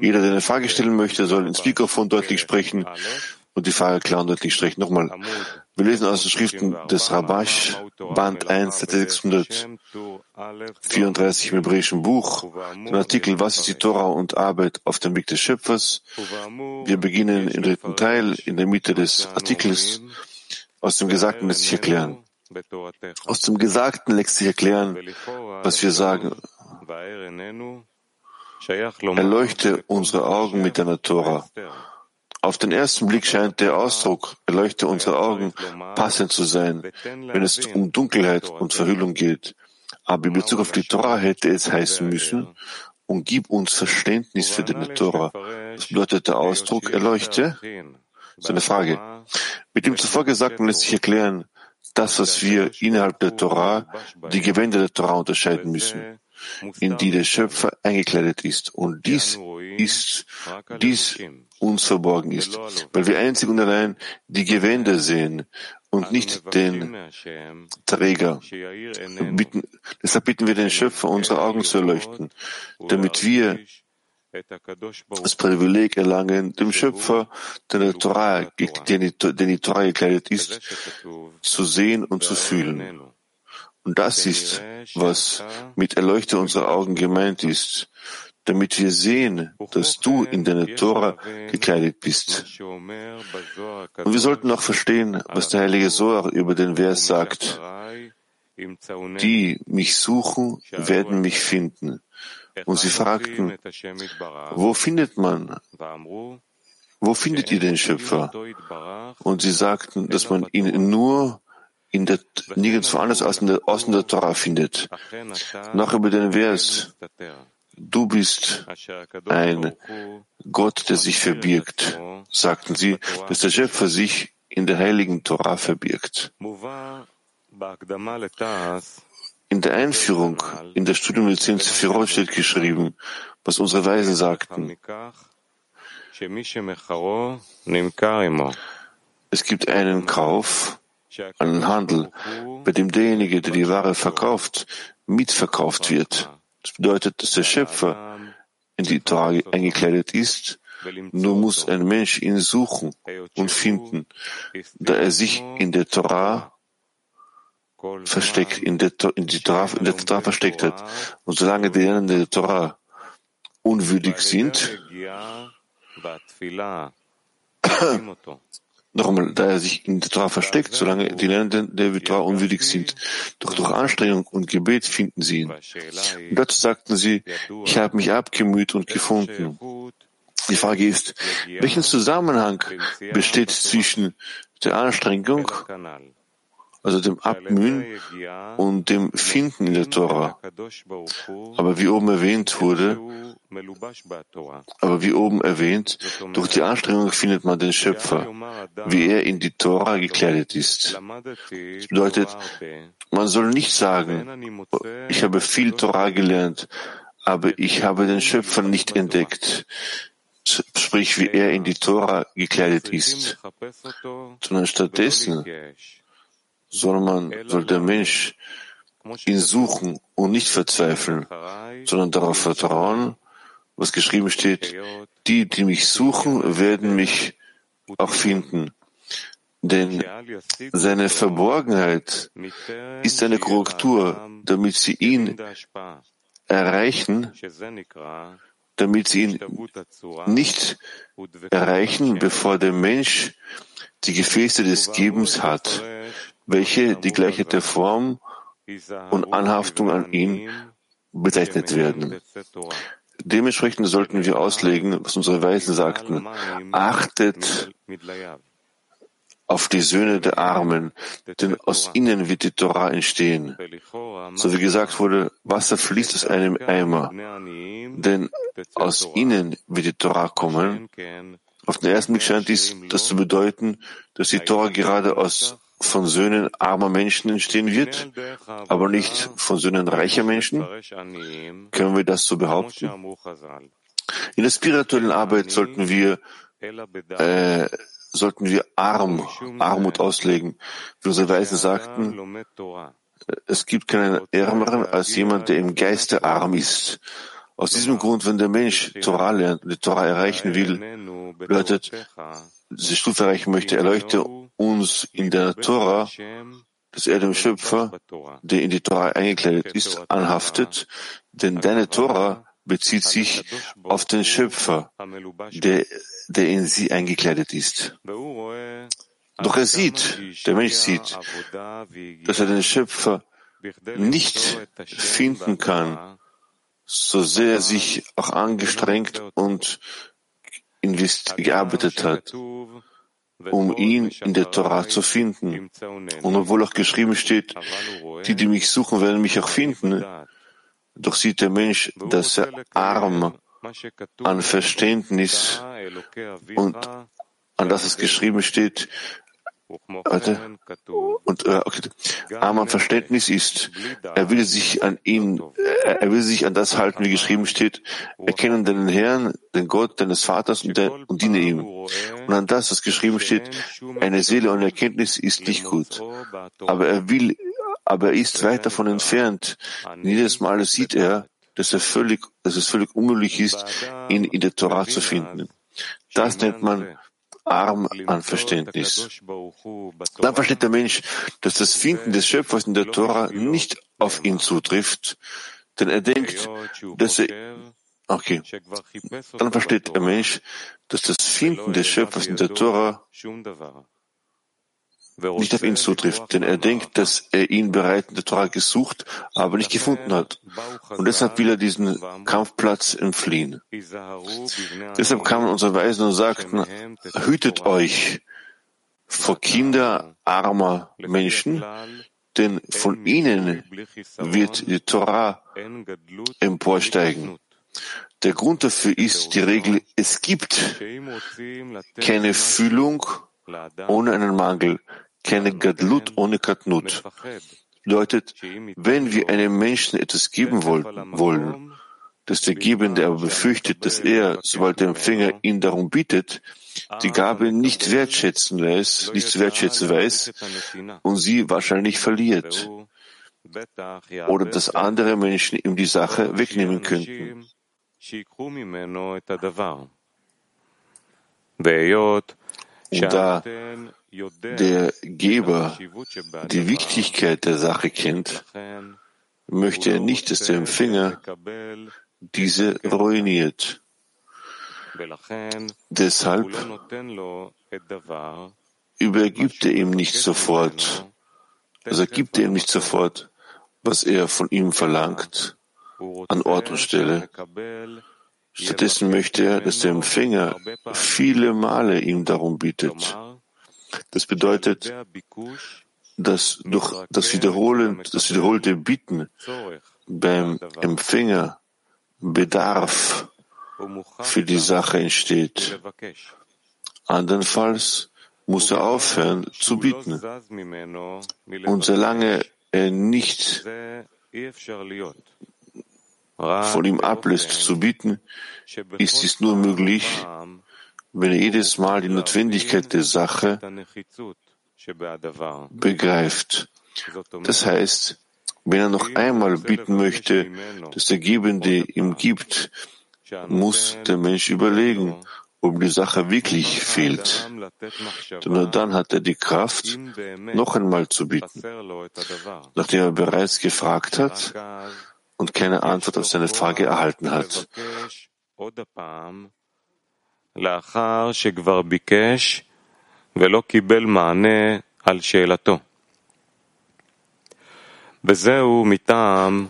Jeder, der eine Frage stellen möchte, soll ins Mikrofon deutlich sprechen und die Frage klar und deutlich sprechen. Nochmal. Wir lesen aus den Schriften des Rabash, Band 1, Seite 634 im hebräischen Buch, den Artikel Was ist die Tora und Arbeit auf dem Weg des Schöpfers. Wir beginnen im dritten Teil, in der Mitte des Artikels. Aus dem Gesagten lässt sich erklären. Aus dem Gesagten lässt sich erklären, was wir sagen. Erleuchte unsere Augen mit deiner Tora. Auf den ersten Blick scheint der Ausdruck erleuchte unsere Augen passend zu sein, wenn es um Dunkelheit und Verhüllung geht. Aber in Bezug auf die Tora hätte es heißen müssen, und gib uns Verständnis für deine Tora. Das bedeutet der Ausdruck erleuchte? So eine Frage. Mit dem zuvor Gesagten lässt sich erklären, das, was wir innerhalb der Tora, die Gewänder der Tora unterscheiden müssen in die der Schöpfer eingekleidet ist. Und dies ist, dies uns verborgen ist, weil wir einzig und allein die Gewänder sehen und nicht den Träger. Bitten, deshalb bitten wir den Schöpfer, unsere Augen zu erleuchten, damit wir das Privileg erlangen, dem Schöpfer, der der Torah, den die Torah gekleidet ist, zu sehen und zu fühlen. Und das ist, was mit Erleuchte unserer Augen gemeint ist, damit wir sehen, dass du in deiner Tora gekleidet bist. Und wir sollten auch verstehen, was der heilige Soar über den Vers sagt. Die mich suchen, werden mich finden. Und sie fragten, wo findet man? Wo findet ihr den Schöpfer? Und sie sagten, dass man ihn nur in der, nirgendwo anders aus in der, in der Torah findet. Noch über den Vers, du bist ein Gott, der sich verbirgt, sagten sie, dass der Schöpfer sich in der heiligen Torah verbirgt. In der Einführung in der Studium der zehn Sephirot steht geschrieben, was unsere Weisen sagten. Es gibt einen Kauf, einen Handel, bei dem derjenige, der die Ware verkauft, mitverkauft wird. Das bedeutet, dass der Schöpfer in die Torah eingekleidet ist, nur muss ein Mensch ihn suchen und finden, da er sich in der Torah versteckt, in der, in die Torah, in der Torah versteckt hat. Und solange die Lernenden der Torah unwürdig sind, noch einmal, da er sich in der Torah versteckt, solange die Lernenden der Torah unwürdig sind. Doch durch Anstrengung und Gebet finden sie ihn. Und dazu sagten sie, ich habe mich abgemüht und gefunden. Die Frage ist, welchen Zusammenhang besteht zwischen der Anstrengung also dem Abmühen und dem Finden in der Tora. Aber wie oben erwähnt wurde, aber wie oben erwähnt, durch die Anstrengung findet man den Schöpfer, wie er in die Tora gekleidet ist. Das bedeutet, man soll nicht sagen, ich habe viel Tora gelernt, aber ich habe den Schöpfer nicht entdeckt sprich wie er in die Tora gekleidet ist, sondern stattdessen soll man, soll der Mensch ihn suchen und nicht verzweifeln, sondern darauf vertrauen, was geschrieben steht, die, die mich suchen, werden mich auch finden. Denn seine Verborgenheit ist eine Korrektur, damit sie ihn erreichen, damit sie ihn nicht erreichen, bevor der Mensch die Gefäße des Gebens hat, welche die Gleichheit der Form und Anhaftung an ihn bezeichnet werden. Dementsprechend sollten wir auslegen, was unsere Weisen sagten. Achtet auf die Söhne der Armen, denn aus ihnen wird die Torah entstehen. So wie gesagt wurde, Wasser fließt aus einem Eimer, denn aus ihnen wird die Torah kommen. Auf den ersten Blick scheint dies das zu bedeuten, dass die Torah gerade aus von Söhnen armer Menschen entstehen wird, aber nicht von Söhnen reicher Menschen? Können wir das so behaupten? In der spirituellen Arbeit sollten wir, äh, sollten wir arm, Armut auslegen. Wie unsere Weisen sagten, es gibt keinen Ärmeren als jemand, der im Geiste arm ist. Aus diesem Grund, wenn der Mensch Torah lernt die Torah erreichen will, bedeutet, diese Stufe erreichen möchte, erleuchte uns in der Torah, dass er dem Schöpfer, der in die Torah eingekleidet ist, anhaftet, denn deine Torah bezieht sich auf den Schöpfer, der, der in sie eingekleidet ist. Doch er sieht, der Mensch sieht, dass er den Schöpfer nicht finden kann, so sehr er sich auch angestrengt und gearbeitet hat, um ihn in der Torah zu finden. Und obwohl auch geschrieben steht, die, die mich suchen, werden mich auch finden, doch sieht der Mensch, dass er arm an Verständnis und an das es geschrieben steht, Warte. Und äh, okay. arm an Verständnis ist, er will sich an ihn, äh, er will sich an das halten, wie geschrieben steht, erkennen deinen Herrn, den Gott deines Vaters und, der, und diene ihm. Und an das, was geschrieben steht, eine Seele ohne Erkenntnis ist nicht gut. Aber er will, aber er ist weit davon entfernt. Jedes Mal sieht er, dass er völlig, dass es völlig unmöglich ist, ihn in der Torah zu finden. Das nennt man arm an Verständnis. Dann versteht der Mensch, dass das Finden des Schöpfers in der Tora nicht auf ihn zutrifft, denn er denkt, dass er Okay. Dann versteht der Mensch, dass das Finden des Schöpfers in der Tora nicht auf ihn zutrifft, denn er denkt, dass er ihn bereits in der Torah gesucht, aber nicht gefunden hat. Und deshalb will er diesen Kampfplatz entfliehen. Deshalb kamen unsere Weisen und sagten, hütet euch vor Kinder armer Menschen, denn von ihnen wird die Torah emporsteigen. Der Grund dafür ist die Regel, es gibt keine Fühlung ohne einen Mangel keine Gadlut ohne Katnut. Bedeutet, wenn wir einem Menschen etwas geben wollen, dass der Gebende aber befürchtet, dass er, sobald der Empfänger ihn darum bittet, die Gabe nicht wertschätzen weiß, nicht zu wertschätzen weiß und sie wahrscheinlich verliert. Oder dass andere Menschen ihm die Sache wegnehmen könnten. Da der Geber die Wichtigkeit der Sache kennt, möchte er nicht, dass der Empfänger diese ruiniert. Deshalb übergibt er ihm nicht sofort, also gibt er ihm nicht sofort, was er von ihm verlangt, an Ort und Stelle. Stattdessen möchte er, dass der Empfänger viele Male ihm darum bittet. Das bedeutet, dass durch das Wiederholen, das wiederholte Bitten beim Empfänger Bedarf für die Sache entsteht. Andernfalls muss er aufhören zu bitten. Und solange er nicht von ihm ablässt zu bitten, ist es nur möglich, wenn er jedes Mal die Notwendigkeit der Sache begreift. Das heißt, wenn er noch einmal bitten möchte, dass der Gebende ihm gibt, muss der Mensch überlegen, ob die Sache wirklich fehlt. Denn nur dann hat er die Kraft, noch einmal zu bitten. Nachdem er bereits gefragt hat und keine Antwort auf seine Frage erhalten hat.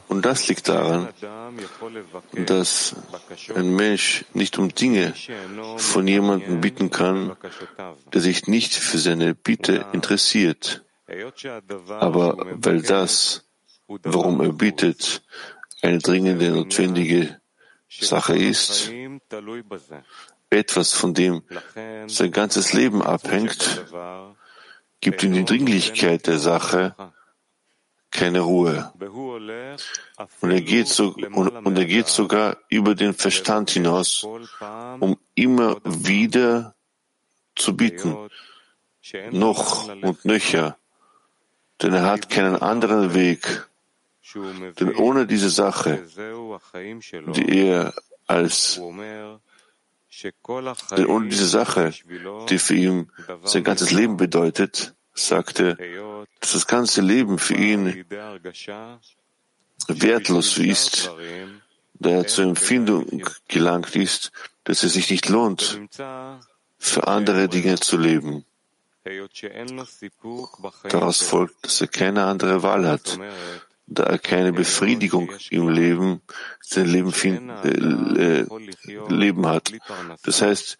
Und das liegt daran, dass ein Mensch nicht um Dinge von jemandem bitten kann, der sich nicht für seine Bitte interessiert. Aber weil das, worum er bittet, eine dringende, notwendige Sache ist, etwas, von dem sein ganzes Leben abhängt, gibt ihm die Dringlichkeit der Sache keine Ruhe. Und er geht, so, und, und er geht sogar über den Verstand hinaus, um immer wieder zu bieten, noch und nöcher, denn er hat keinen anderen Weg, Denn ohne diese Sache, die er als denn ohne diese Sache, die für ihn sein ganzes Leben bedeutet, sagte, dass das ganze Leben für ihn wertlos ist, da er zur Empfindung gelangt ist, dass es sich nicht lohnt, für andere Dinge zu leben. Daraus folgt, dass er keine andere Wahl hat, da er keine Befriedigung im Leben, sein Leben, find, äh, Leben hat. Das heißt,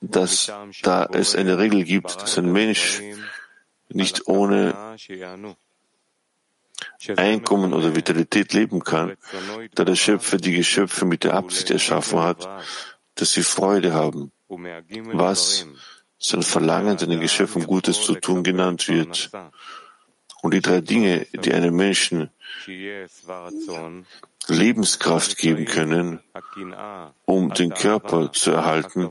dass da es eine Regel gibt, dass ein Mensch nicht ohne Einkommen oder Vitalität leben kann, da der Schöpfer die Geschöpfe mit der Absicht erschaffen hat, dass sie Freude haben, was sein Verlangen, seinen Geschöpfen Gutes zu tun genannt wird. Und die drei Dinge, die einem Menschen Lebenskraft geben können, um den Körper zu erhalten,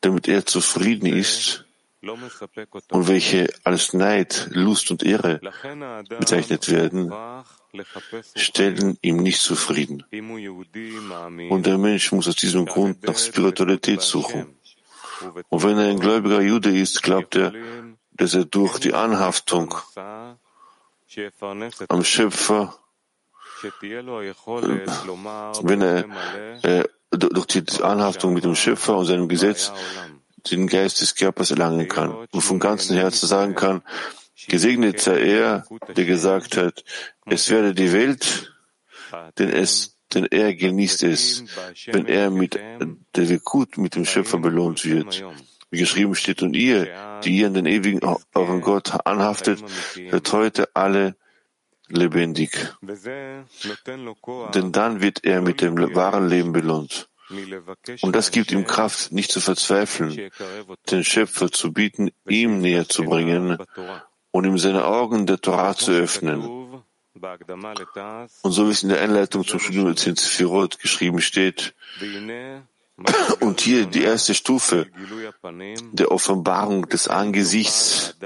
damit er zufrieden ist, und welche als Neid, Lust und Ehre bezeichnet werden, stellen ihm nicht zufrieden. Und der Mensch muss aus diesem Grund nach Spiritualität suchen. Und wenn er ein gläubiger Jude ist, glaubt er, dass er durch die Anhaftung am Schöpfer, wenn er äh, durch die Anhaftung mit dem Schöpfer und seinem Gesetz den Geist des Körpers erlangen kann und von ganzem Herzen sagen kann, gesegnet sei er, der gesagt hat, es werde die Welt, denn es denn er genießt es, wenn er mit der Wekut, mit dem Schöpfer belohnt wird. Wie geschrieben steht, und ihr, die ihr an den ewigen euren Gott anhaftet, wird heute alle lebendig. Denn dann wird er mit dem wahren Leben belohnt. Und das gibt ihm Kraft, nicht zu verzweifeln, den Schöpfer zu bieten, ihm näher zu bringen und ihm seine Augen der Torah zu öffnen. Und so wie es in der Einleitung zum Studium Zehn Sefirot geschrieben steht, und hier die erste Stufe der Offenbarung des Angesichts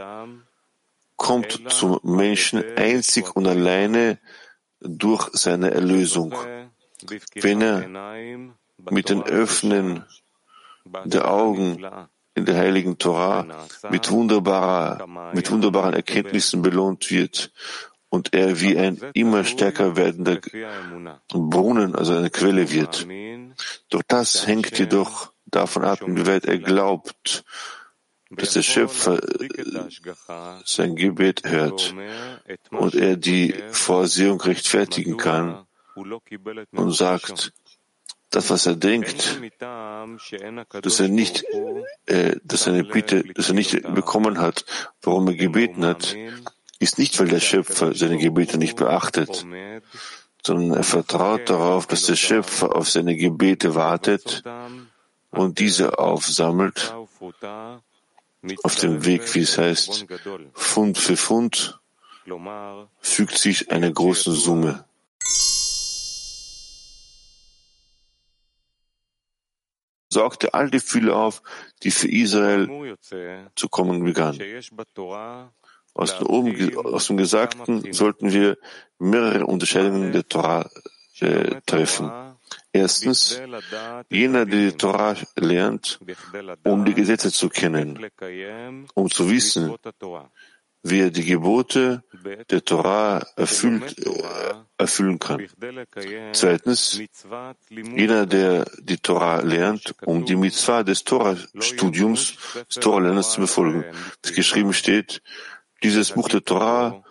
kommt zum Menschen einzig und alleine durch seine Erlösung. Wenn er mit den Öffnen der Augen in der heiligen Torah mit wunderbarer, mit wunderbaren Erkenntnissen belohnt wird und er wie ein immer stärker werdender Brunnen, also eine Quelle wird. Doch das hängt jedoch davon ab, inwieweit er glaubt, dass der Schöpfer sein Gebet hört und er die Vorsehung rechtfertigen kann und sagt, das, was er denkt, dass er nicht, äh, dass er eine Bitte, dass er nicht bekommen hat, warum er gebeten hat, ist nicht, weil der Schöpfer seine Gebete nicht beachtet, sondern er vertraut darauf, dass der Schöpfer auf seine Gebete wartet und diese aufsammelt auf dem Weg, wie es heißt, Pfund für Pfund fügt sich eine große Summe. sorgte all die Fülle auf, die für Israel zu kommen begann. Aus dem, oben, aus dem Gesagten sollten wir mehrere Unterscheidungen der Torah äh, treffen. Erstens, jener, der die Torah lernt, um die Gesetze zu kennen, um zu wissen, wie er die Gebote der Torah erfüllt, erfüllen kann. Zweitens, jener, der die Torah lernt, um die Mitzvah des Torah-Studiums, des Torah-Lernens zu befolgen. Es geschrieben steht, dieses Buch der Torah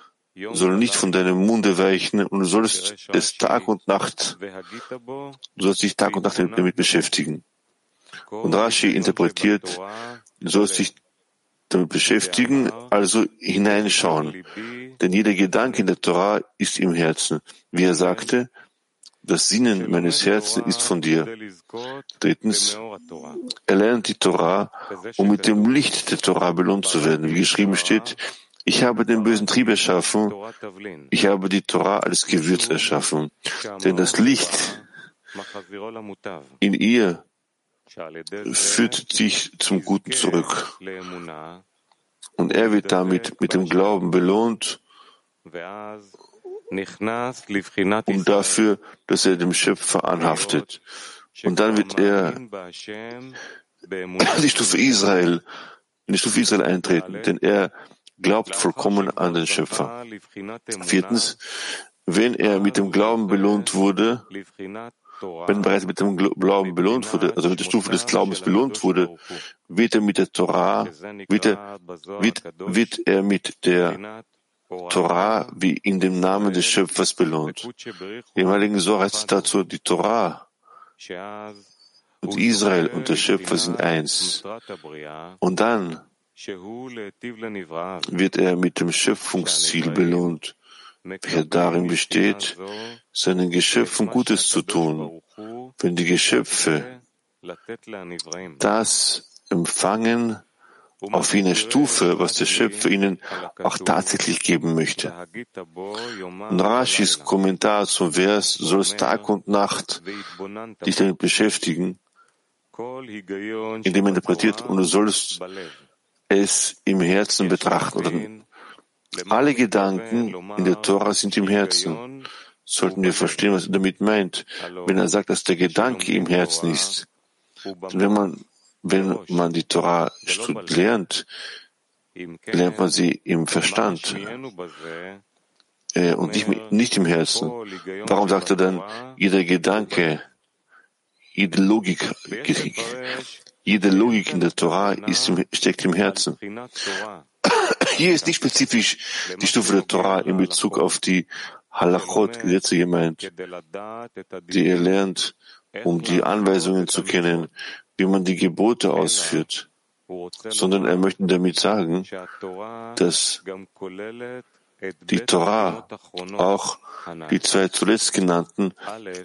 soll nicht von deinem Munde weichen und du sollst es Tag und Nacht, du sollst dich Tag und Nacht damit beschäftigen. Und Rashi interpretiert, du sollst dich damit beschäftigen, also hineinschauen. Denn jeder Gedanke in der Torah ist im Herzen. Wie er sagte, das Sinnen meines Herzens ist von dir. Drittens, er lernt die Torah, um mit dem Licht der Torah belohnt zu werden. Wie geschrieben steht, ich habe den bösen Trieb erschaffen, ich habe die Torah als Gewürz erschaffen. Denn das Licht in ihr führt dich zum Guten zurück. Und er wird damit mit dem Glauben belohnt um dafür, dass er dem Schöpfer anhaftet. Und dann wird er die Stufe Israel, in die Stufe Israel eintreten, denn er glaubt vollkommen an den Schöpfer. Viertens, wenn er mit dem Glauben belohnt wurde, wenn bereits mit dem Glauben belohnt wurde, also mit der Stufe des Glaubens belohnt wurde, wird er mit der Torah, wird er, wird, wird er mit der Torah wie in dem Namen des Schöpfers belohnt. Im Heiligen Sohr heißt es dazu, die Torah und Israel und der Schöpfer sind eins. Und dann wird er mit dem Schöpfungsziel belohnt, welcher darin besteht, seinen Geschöpfen Gutes zu tun, wenn die Geschöpfe das empfangen auf jener Stufe, was der Schöpfer ihnen auch tatsächlich geben möchte. Und Rashis Kommentar zum Vers soll es Tag und Nacht dich damit beschäftigen, indem er interpretiert, und du sollst es im Herzen betrachten. Alle Gedanken in der Tora sind im Herzen. Sollten wir verstehen, was er damit meint, wenn er sagt, dass der Gedanke im Herzen ist. Wenn man, wenn man die Tora lernt, lernt man sie im Verstand äh, und nicht, nicht im Herzen. Warum sagt er dann, jeder Gedanke, jede Logik, jede Logik in der Torah im, steckt im Herzen. Hier ist nicht spezifisch die Stufe der Torah in Bezug auf die Halachot, Gesetze gemeint, die er lernt, um die Anweisungen zu kennen, wie man die Gebote ausführt, sondern er möchte damit sagen, dass die Torah auch die zwei zuletzt genannten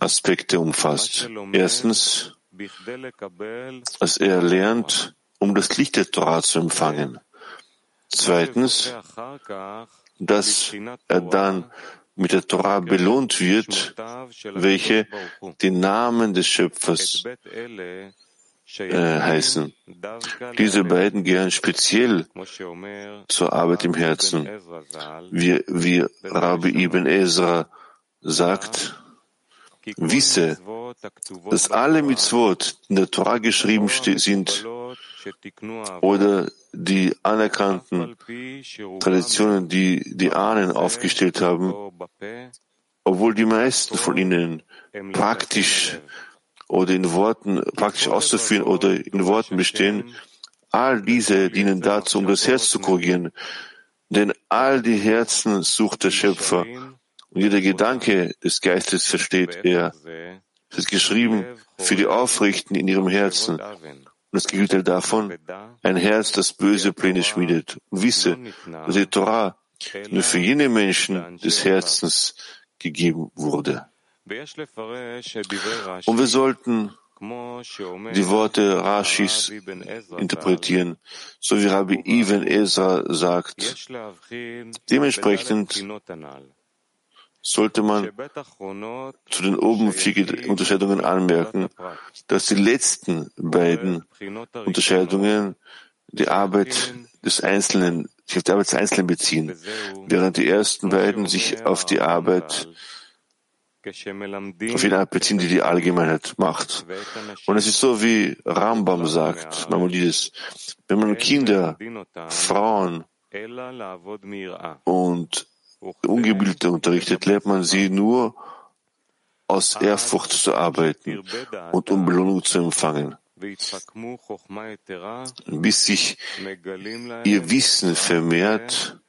Aspekte umfasst. Erstens, dass er lernt, um das Licht der Torah zu empfangen. Zweitens, dass er dann mit der Torah belohnt wird, welche den Namen des Schöpfers äh, heißen. Diese beiden gehören speziell zur Arbeit im Herzen. Wie, wie Rabbi Ibn Ezra sagt, wisse, dass alle Mitzvot in der Torah geschrieben sind oder die anerkannten Traditionen, die die Ahnen aufgestellt haben, obwohl die meisten von ihnen praktisch oder in Worten praktisch auszuführen oder in Worten bestehen, all diese dienen dazu, um das Herz zu korrigieren. Denn all die Herzen sucht der Schöpfer jeder Gedanke des Geistes versteht er. Es ist geschrieben für die Aufrichten in ihrem Herzen. Und das Gegenteil davon, ein Herz, das böse Pläne schmiedet. Und wisse, dass die Torah nur für jene Menschen des Herzens gegeben wurde. Und wir sollten die Worte Rashis interpretieren, so wie Rabbi Ibn Ezra sagt. Dementsprechend sollte man zu den oben vier Unterscheidungen anmerken, dass die letzten beiden Unterscheidungen die Arbeit des Einzelnen, sich auf die Arbeit des Einzelnen beziehen, während die ersten beiden sich auf die Arbeit auf jene Art beziehen, die die Allgemeinheit macht. Und es ist so, wie Rambam sagt, Maimonides, wenn man Kinder, Frauen und Ungebildete unterrichtet, lernt man sie nur aus Ehrfurcht zu arbeiten und um Belohnung zu empfangen, bis sich ihr Wissen vermehrt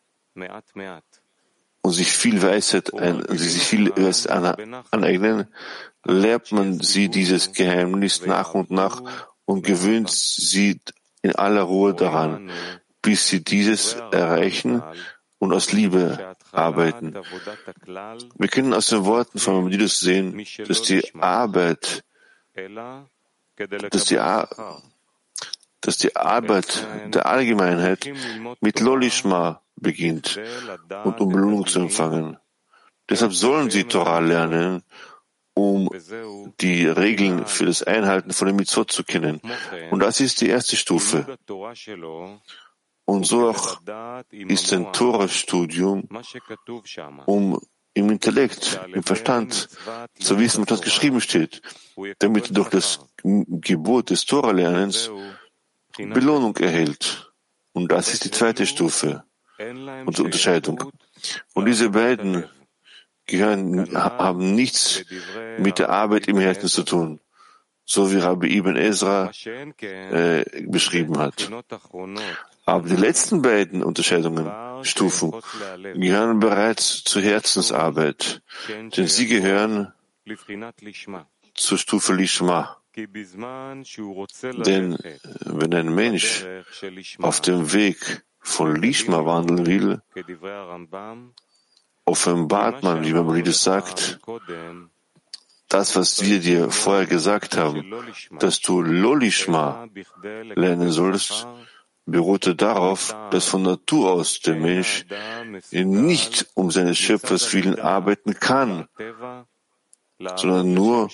und sich viel Weisheit sie sich viel Weisheit aneignen, lernt man sie dieses Geheimnis nach und nach und gewöhnt sie in aller Ruhe daran, bis sie dieses erreichen und aus Liebe arbeiten. Wir können aus den Worten von Maimonides sehen, dass die Arbeit, dass die, Ar dass die Arbeit der Allgemeinheit mit Lolishma beginnt und um Belohnung zu empfangen. Deshalb sollen sie Torah lernen, um die Regeln für das Einhalten von dem Mitzvot zu kennen. Und das ist die erste Stufe. Und so auch ist ein Torah-Studium, um im Intellekt, im Verstand zu wissen, was geschrieben steht, damit durch das Gebot des Torah-Lernens Belohnung erhält. Und das ist die zweite Stufe und Unterscheidung. Und diese beiden gehören, haben nichts mit der Arbeit im Herzen zu tun, so wie Rabbi Ibn Ezra äh, beschrieben hat. Aber die letzten beiden Unterscheidungen, Stufen, gehören bereits zur Herzensarbeit, denn sie gehören zur Stufe Lishma. Denn äh, wenn ein Mensch auf dem Weg von Lishma wandeln will, offenbart man, wie Maimonides sagt, das, was wir dir vorher gesagt haben, dass du Lolishma lernen sollst, beruhte darauf, dass von Natur aus der Mensch nicht um seines Schöpfers willen arbeiten kann, sondern nur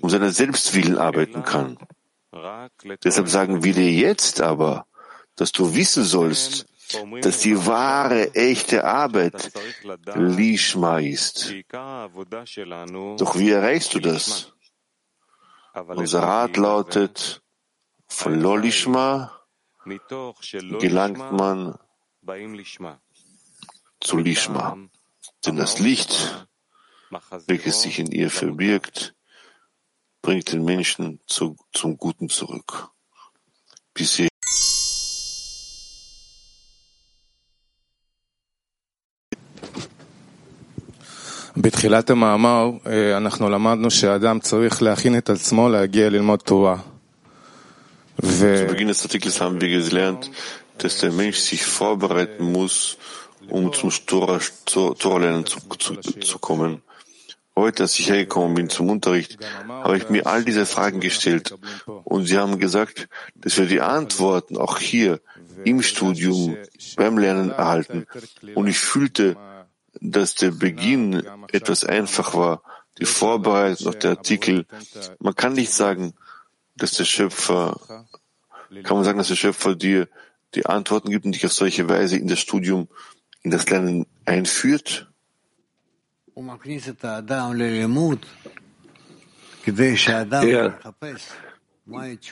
um seiner selbst willen arbeiten kann. Deshalb sagen wir dir jetzt aber, dass du wissen sollst, dass die wahre, echte Arbeit Lishma ist. Doch wie erreichst du das? Unser Rat lautet, von Lolishma gelangt man zu Lishma. Denn das Licht, welches sich in ihr verbirgt, bringt den Menschen zu, zum Guten zurück. Bis בתחילת המאמר אנחנו למדנו שהאדם צריך להכין את עצמו להגיע ללמוד תורה. Zu Beginn des Artikels haben wir gelernt, dass der Mensch sich vorbereiten muss, um zum Torah-Lernen zu, zu, zu kommen. Heute, als ich hergekommen bin zum Unterricht, habe ich mir all diese Fragen gestellt und sie haben gesagt, dass wir die Antworten auch hier im Studium beim Lernen erhalten. Und ich fühlte, dass der Beginn etwas einfach war, die Vorbereitung auf der Artikel. Man kann nicht sagen, dass der Schöpfer, kann man sagen, dass der Schöpfer dir die Antworten gibt und dich auf solche Weise in das Studium, in das Lernen einführt?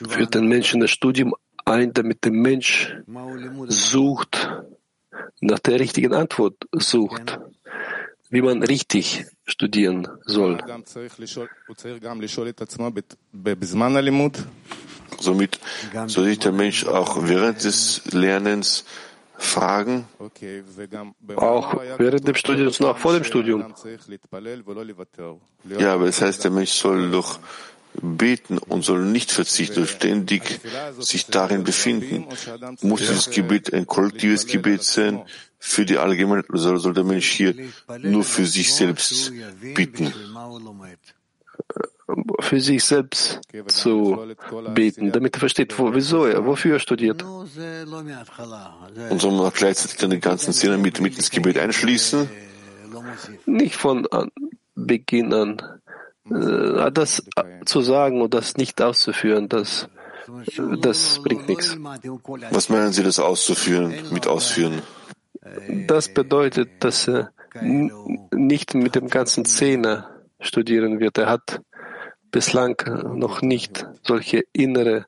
Er führt den Menschen in das Studium ein, damit der Mensch sucht, nach der richtigen Antwort sucht, wie man richtig studieren soll. Somit soll sich der Mensch auch während des Lernens fragen, auch während dem Studium und auch vor dem Studium. Ja, aber es das heißt, der Mensch soll doch beten und soll nicht verzichten, ständig sich darin befinden. Muss dieses Gebet ein kollektives Gebet sein für die Allgemeinheit soll der Mensch hier nur für sich selbst beten? Für sich selbst zu beten, damit er versteht, wo, wieso er, wofür er studiert. Und soll man auch gleichzeitig dann den ganzen Szene mit, mit ins Gebet einschließen? Nicht von Beginn an äh, das zu sagen und das nicht auszuführen, das, das bringt nichts. Was meinen Sie, das auszuführen, mit ausführen? Das bedeutet, dass er nicht mit dem ganzen Zehner studieren wird. Er hat bislang noch nicht solche innere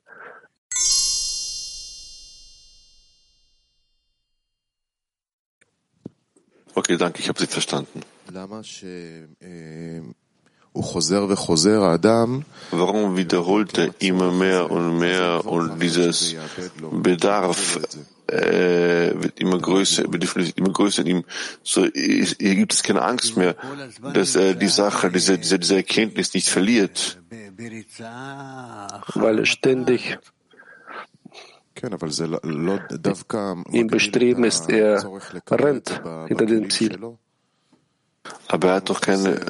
Okay, danke, ich habe Sie verstanden. Warum wiederholt er immer mehr und mehr und dieses Bedarf äh, wird immer größer, Bedürfnis immer größer in ihm. So hier gibt es keine Angst mehr, dass er die Sache, diese, diese, diese Erkenntnis nicht verliert. Weil er ständig im Bestreben ist, er rennt hinter dem Ziel. Aber er hat doch keine,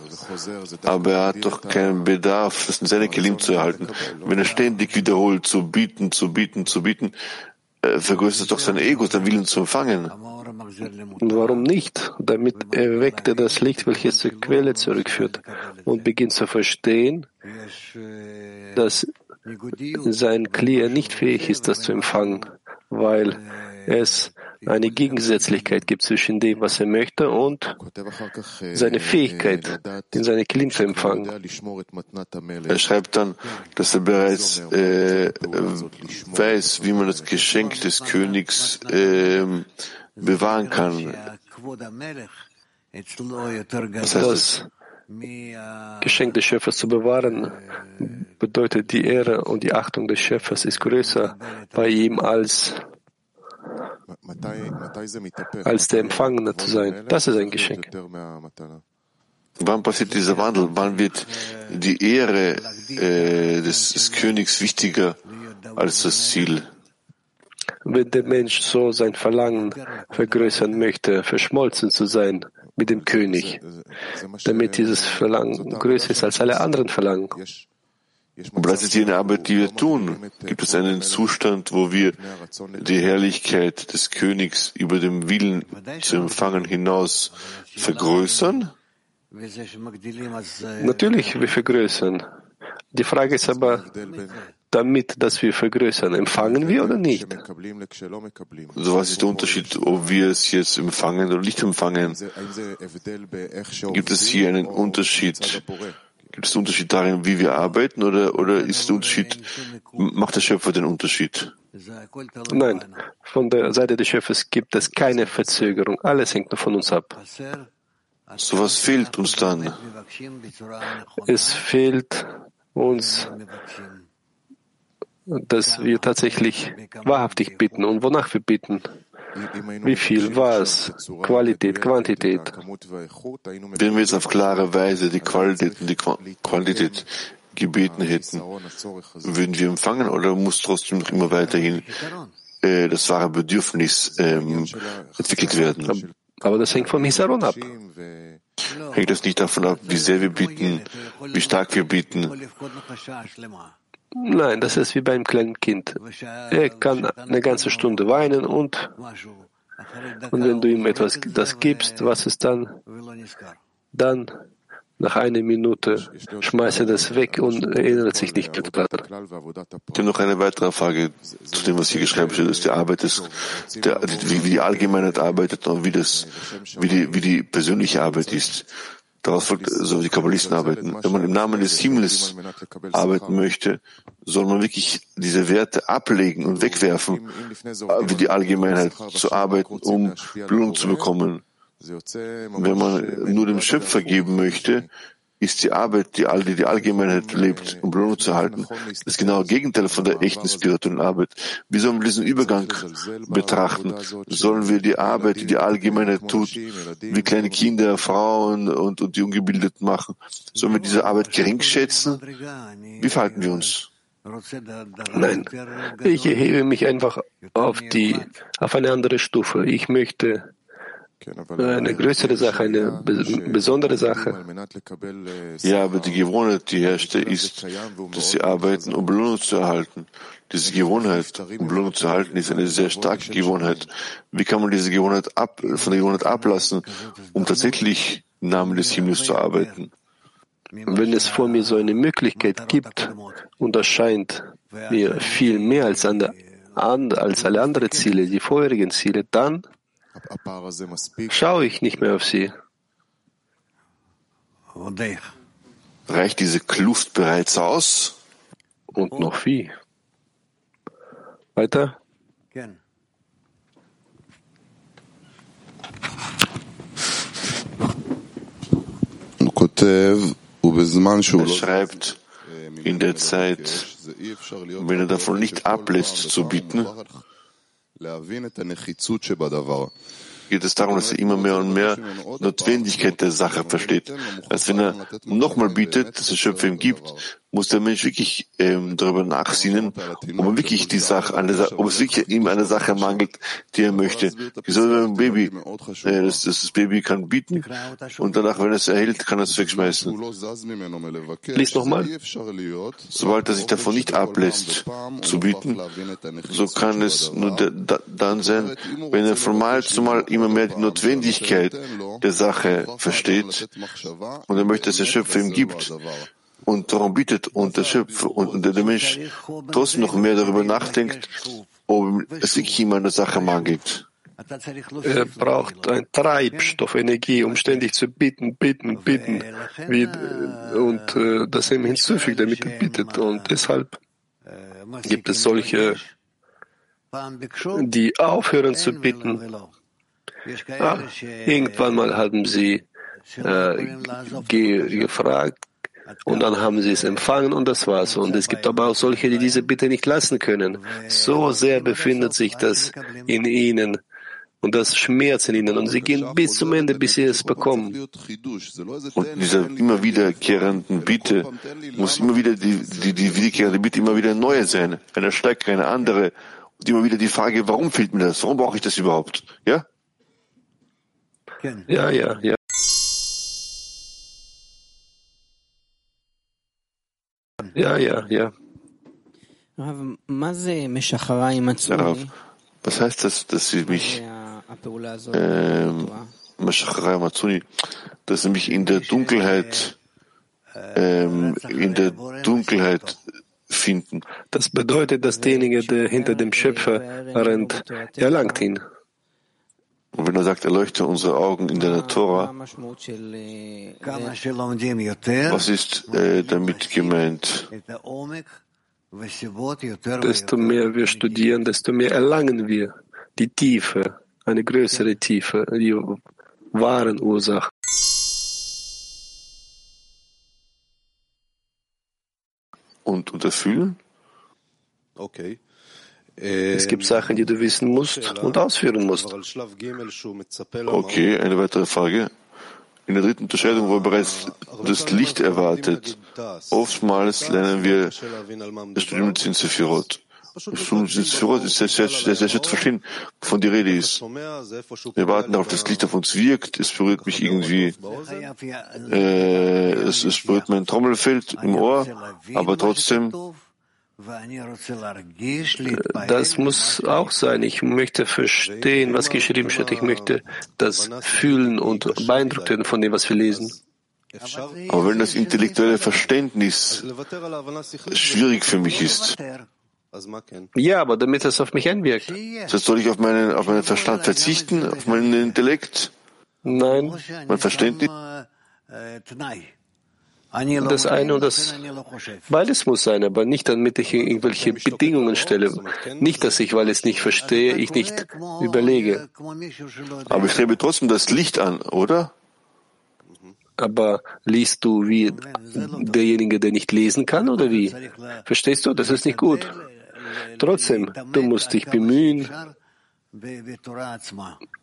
aber er hat doch keinen Bedarf, das in seine Kelim zu erhalten. Wenn er ständig wiederholt, zu bieten, zu bieten, zu bieten, vergrößert doch sein Ego, sein Willen zu empfangen. Und warum nicht? Damit erweckt er das Licht, welches zur Quelle zurückführt und beginnt zu verstehen, dass sein Kli nicht fähig ist, das zu empfangen, weil es eine Gegensätzlichkeit gibt zwischen dem, was er möchte und seine Fähigkeit, in seine Kilim zu empfangen. Er schreibt dann, dass er bereits äh, weiß, wie man das Geschenk des Königs äh, bewahren kann. Das heißt, das Geschenk des Schöpfers zu bewahren, bedeutet die Ehre und die Achtung des Schöpfers ist größer bei ihm als als der Empfangene zu sein. Das ist ein Geschenk. Wann passiert dieser Wandel? Wann wird die Ehre äh, des, des Königs wichtiger als das Ziel? Wenn der Mensch so sein Verlangen vergrößern möchte, verschmolzen zu sein mit dem König, damit dieses Verlangen größer ist als alle anderen Verlangen. Aber das ist jene Arbeit, die wir tun. Gibt es einen Zustand, wo wir die Herrlichkeit des Königs über dem Willen zu empfangen hinaus vergrößern? Natürlich, wir vergrößern. Die Frage ist aber, damit, dass wir vergrößern, empfangen wir oder nicht? Also was ist der Unterschied, ob wir es jetzt empfangen oder nicht empfangen? Gibt es hier einen Unterschied? Gibt es einen Unterschied darin, wie wir arbeiten, oder, oder ist der Unterschied, macht der Schöpfer den Unterschied? Nein, von der Seite des Schöpfers gibt es keine Verzögerung. Alles hängt nur von uns ab. So was fehlt uns dann? Es fehlt uns, dass wir tatsächlich wahrhaftig bitten und wonach wir bitten. Wie viel, was, Qualität, Quantität. Wenn wir jetzt auf klare Weise die Qualität und die Quantität gebeten hätten, würden wir empfangen oder muss trotzdem noch immer weiterhin äh, das wahre Bedürfnis ähm, entwickelt werden? Aber das hängt vom Hisaron ab. Hängt das nicht davon ab, wie sehr wir bieten, wie stark wir bieten? Nein, das ist wie beim kleinen Kind. Er kann eine ganze Stunde weinen und, und wenn du ihm etwas das gibst, was ist dann? Dann nach einer Minute schmeißt er das weg und erinnert sich nicht mehr daran. Ich habe noch eine weitere Frage zu dem, was hier geschrieben steht, ist die Arbeit des, der, wie, die Allgemeinheit arbeitet und wie das, wie die, wie die persönliche Arbeit ist. Daraus folgt, so wie die Kabbalisten arbeiten. Wenn man im Namen des Himmels arbeiten möchte, soll man wirklich diese Werte ablegen und wegwerfen, wie die Allgemeinheit zu arbeiten, um Belohnung zu bekommen. Wenn man nur dem Schöpfer geben möchte, ist die Arbeit, die all die, die Allgemeinheit lebt, um Belohnung zu erhalten, das genaue Gegenteil von der echten spirituellen Arbeit. Wie sollen wir diesen Übergang betrachten? Sollen wir die Arbeit, die die Allgemeinheit tut, wie kleine Kinder, Frauen und, und die Ungebildeten machen, sollen wir diese Arbeit gering schätzen? Wie verhalten wir uns? Nein, ich erhebe mich einfach auf die, auf eine andere Stufe. Ich möchte eine größere Sache, eine besondere Sache. Ja, aber die Gewohnheit, die herrscht, ist, dass sie arbeiten, um Belohnung zu erhalten. Diese Gewohnheit, um Belohnung zu erhalten, ist eine sehr starke Gewohnheit. Wie kann man diese Gewohnheit ab, von der Gewohnheit ablassen, um tatsächlich im Namen des Himmels zu arbeiten? Wenn es vor mir so eine Möglichkeit gibt und das scheint mir viel mehr als, an der, als alle anderen Ziele, die vorherigen Ziele, dann schaue ich nicht mehr auf sie. Reicht diese Kluft bereits aus? Und noch wie? Weiter? Er schreibt, in der Zeit, wenn er davon nicht ablässt zu bieten, geht es darum, dass er immer mehr und mehr Notwendigkeit der Sache versteht. Als wenn er nochmal bietet, dass der Schöpfer ihm gibt, muss der Mensch wirklich ähm, darüber nachsinnen, ob er wirklich die Sache, eine, ob es wirklich ihm eine Sache mangelt, die er möchte. Wie soll ein Baby, äh, das, das Baby kann bieten und danach, wenn es erhält, kann er es wegschmeißen. Lies nochmal. Sobald er sich davon nicht ablässt zu bieten, so kann es nur dann sein, wenn er von Mal zu Mal immer mehr die Notwendigkeit der Sache versteht und er möchte, dass der Schöpfer ihm gibt und darum bittet und der Schöpfer und der Mensch trotzdem noch mehr darüber nachdenkt, ob es wirklich ihm eine Sache mangelt. Er braucht ein Treibstoff, Energie, um ständig zu bitten, bitten, bitten, wie, und äh, das ihm hinzufügt, damit er bittet. Und deshalb gibt es solche, die aufhören zu bitten. Ah, irgendwann mal haben sie äh, ge gefragt, und dann haben sie es empfangen und das war's. Und es gibt aber auch solche, die diese Bitte nicht lassen können. So sehr befindet sich das in ihnen und das schmerzt in ihnen und sie gehen bis zum Ende, bis sie es bekommen. Und dieser immer wiederkehrenden Bitte muss immer wieder die, die, die wiederkehrende Bitte immer wieder neue sein, eine stärkere, eine andere. Und immer wieder die Frage, warum fehlt mir das? Warum brauche ich das überhaupt? Ja? Ja, ja, ja. Ja, ja, ja. Darauf, was heißt das, dass sie mich ähm, dass sie mich in der Dunkelheit ähm, in der Dunkelheit finden. Das bedeutet, dass derjenige, der hinter dem Schöpfer rennt, erlangt ihn. Und wenn er sagt, erleuchte unsere Augen in der Tora, was ist äh, damit gemeint? Desto mehr wir studieren, desto mehr erlangen wir die Tiefe, eine größere Tiefe, die wahren Ursachen. Und, und das Fühlen? Okay. Es gibt Sachen, die du wissen musst und ausführen musst. Okay, eine weitere Frage. In der dritten Unterscheidung, wo er bereits das Licht erwartet, oftmals lernen wir das Studium mit Zinsefirot. Das Studium mit Zinsefirot ist sehr, sehr, sehr, sehr schwer zu verstehen, wovon die Rede ist. Wir warten darauf, dass das Licht auf uns wirkt. Es berührt mich irgendwie, äh, es, es berührt mein Trommelfeld im Ohr, aber trotzdem das muss auch sein. Ich möchte verstehen, was geschrieben steht. Ich möchte das fühlen und beeindruckt werden von dem, was wir lesen. Aber wenn das intellektuelle Verständnis schwierig für mich ist, ja, aber damit es auf mich einwirkt. Das soll ich auf meinen, auf meinen Verstand verzichten, auf meinen Intellekt? Nein. Mein Verständnis? Das eine und das beides muss sein, aber nicht damit ich irgendwelche Bedingungen stelle. Nicht, dass ich, weil ich es nicht verstehe, ich nicht überlege. Aber ich strebe trotzdem das Licht an, oder? Aber liest du wie derjenige, der nicht lesen kann, oder wie? Verstehst du? Das ist nicht gut. Trotzdem, du musst dich bemühen,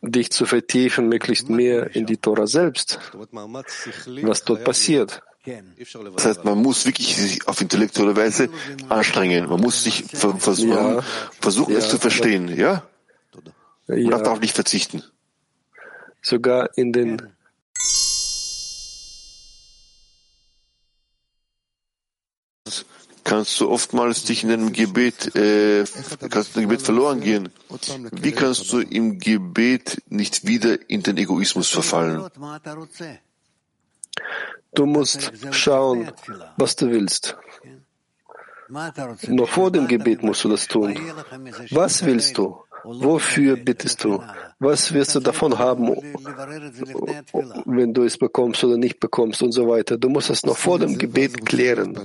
dich zu vertiefen, möglichst mehr in die Tora selbst, was dort passiert. Das heißt, man muss wirklich sich auf intellektuelle Weise anstrengen. Man muss sich versuchen, ja. versuchen ja. es zu verstehen, ja? Man ja. darf darauf nicht verzichten. Sogar in den kannst du oftmals dich in einem Gebet, äh, kannst in Gebet verloren gehen. Wie kannst du im Gebet nicht wieder in den Egoismus verfallen? Du musst schauen, was du willst. Noch vor dem Gebet musst du das tun. Was willst du? Wofür bittest du? Was wirst du davon haben, wenn du es bekommst oder nicht bekommst und so weiter? Du musst es noch vor dem Gebet klären.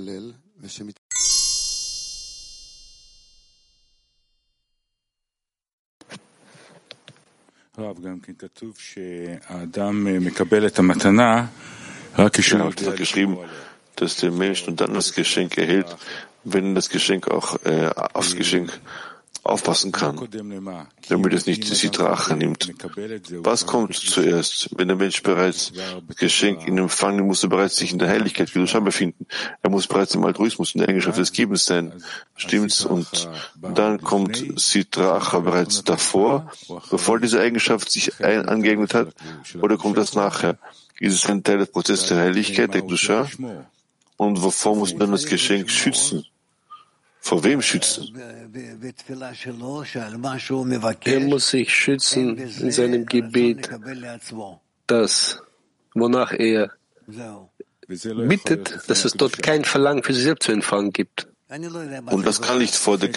Rav, גם כן כתוב שהאדם מקבל את המתנה Genau, es geschrieben, dass der Mensch nur dann das Geschenk erhält, wenn das Geschenk auch äh, aufs Geschenk aufpassen kann, damit es nicht die Drache nimmt. Was kommt zuerst? Wenn der Mensch bereits Geschenk in Empfang nimmt, muss er bereits sich in der Heiligkeit wie Kedusha befinden. Er muss bereits im Altruismus, in der Eigenschaft des Gebens sein. Stimmt's? Und dann kommt Sitracha bereits davor, bevor diese Eigenschaft sich ein angeeignet hat, oder kommt das nachher? Ist es ein Teil des Prozesses der Heiligkeit, der Kedusha? Und wovor muss man das Geschenk schützen? Vor wem schützen? Er muss sich schützen in seinem Gebet, das, wonach er bittet, dass es dort kein Verlangen für sich selbst zu empfangen gibt. Und das kann nicht vor der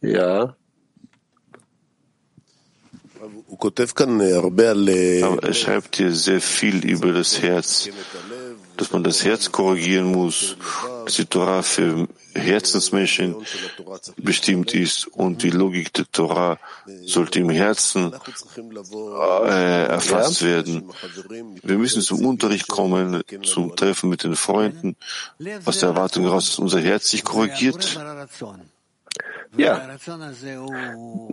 Ja. Aber er schreibt hier sehr viel über das Herz, dass man das Herz korrigieren muss, dass die Torah für Herzensmenschen bestimmt ist und die Logik der Torah sollte im Herzen äh, erfasst werden. Wir müssen zum Unterricht kommen, zum Treffen mit den Freunden, aus der Erwartung heraus, dass unser Herz sich korrigiert. Ja,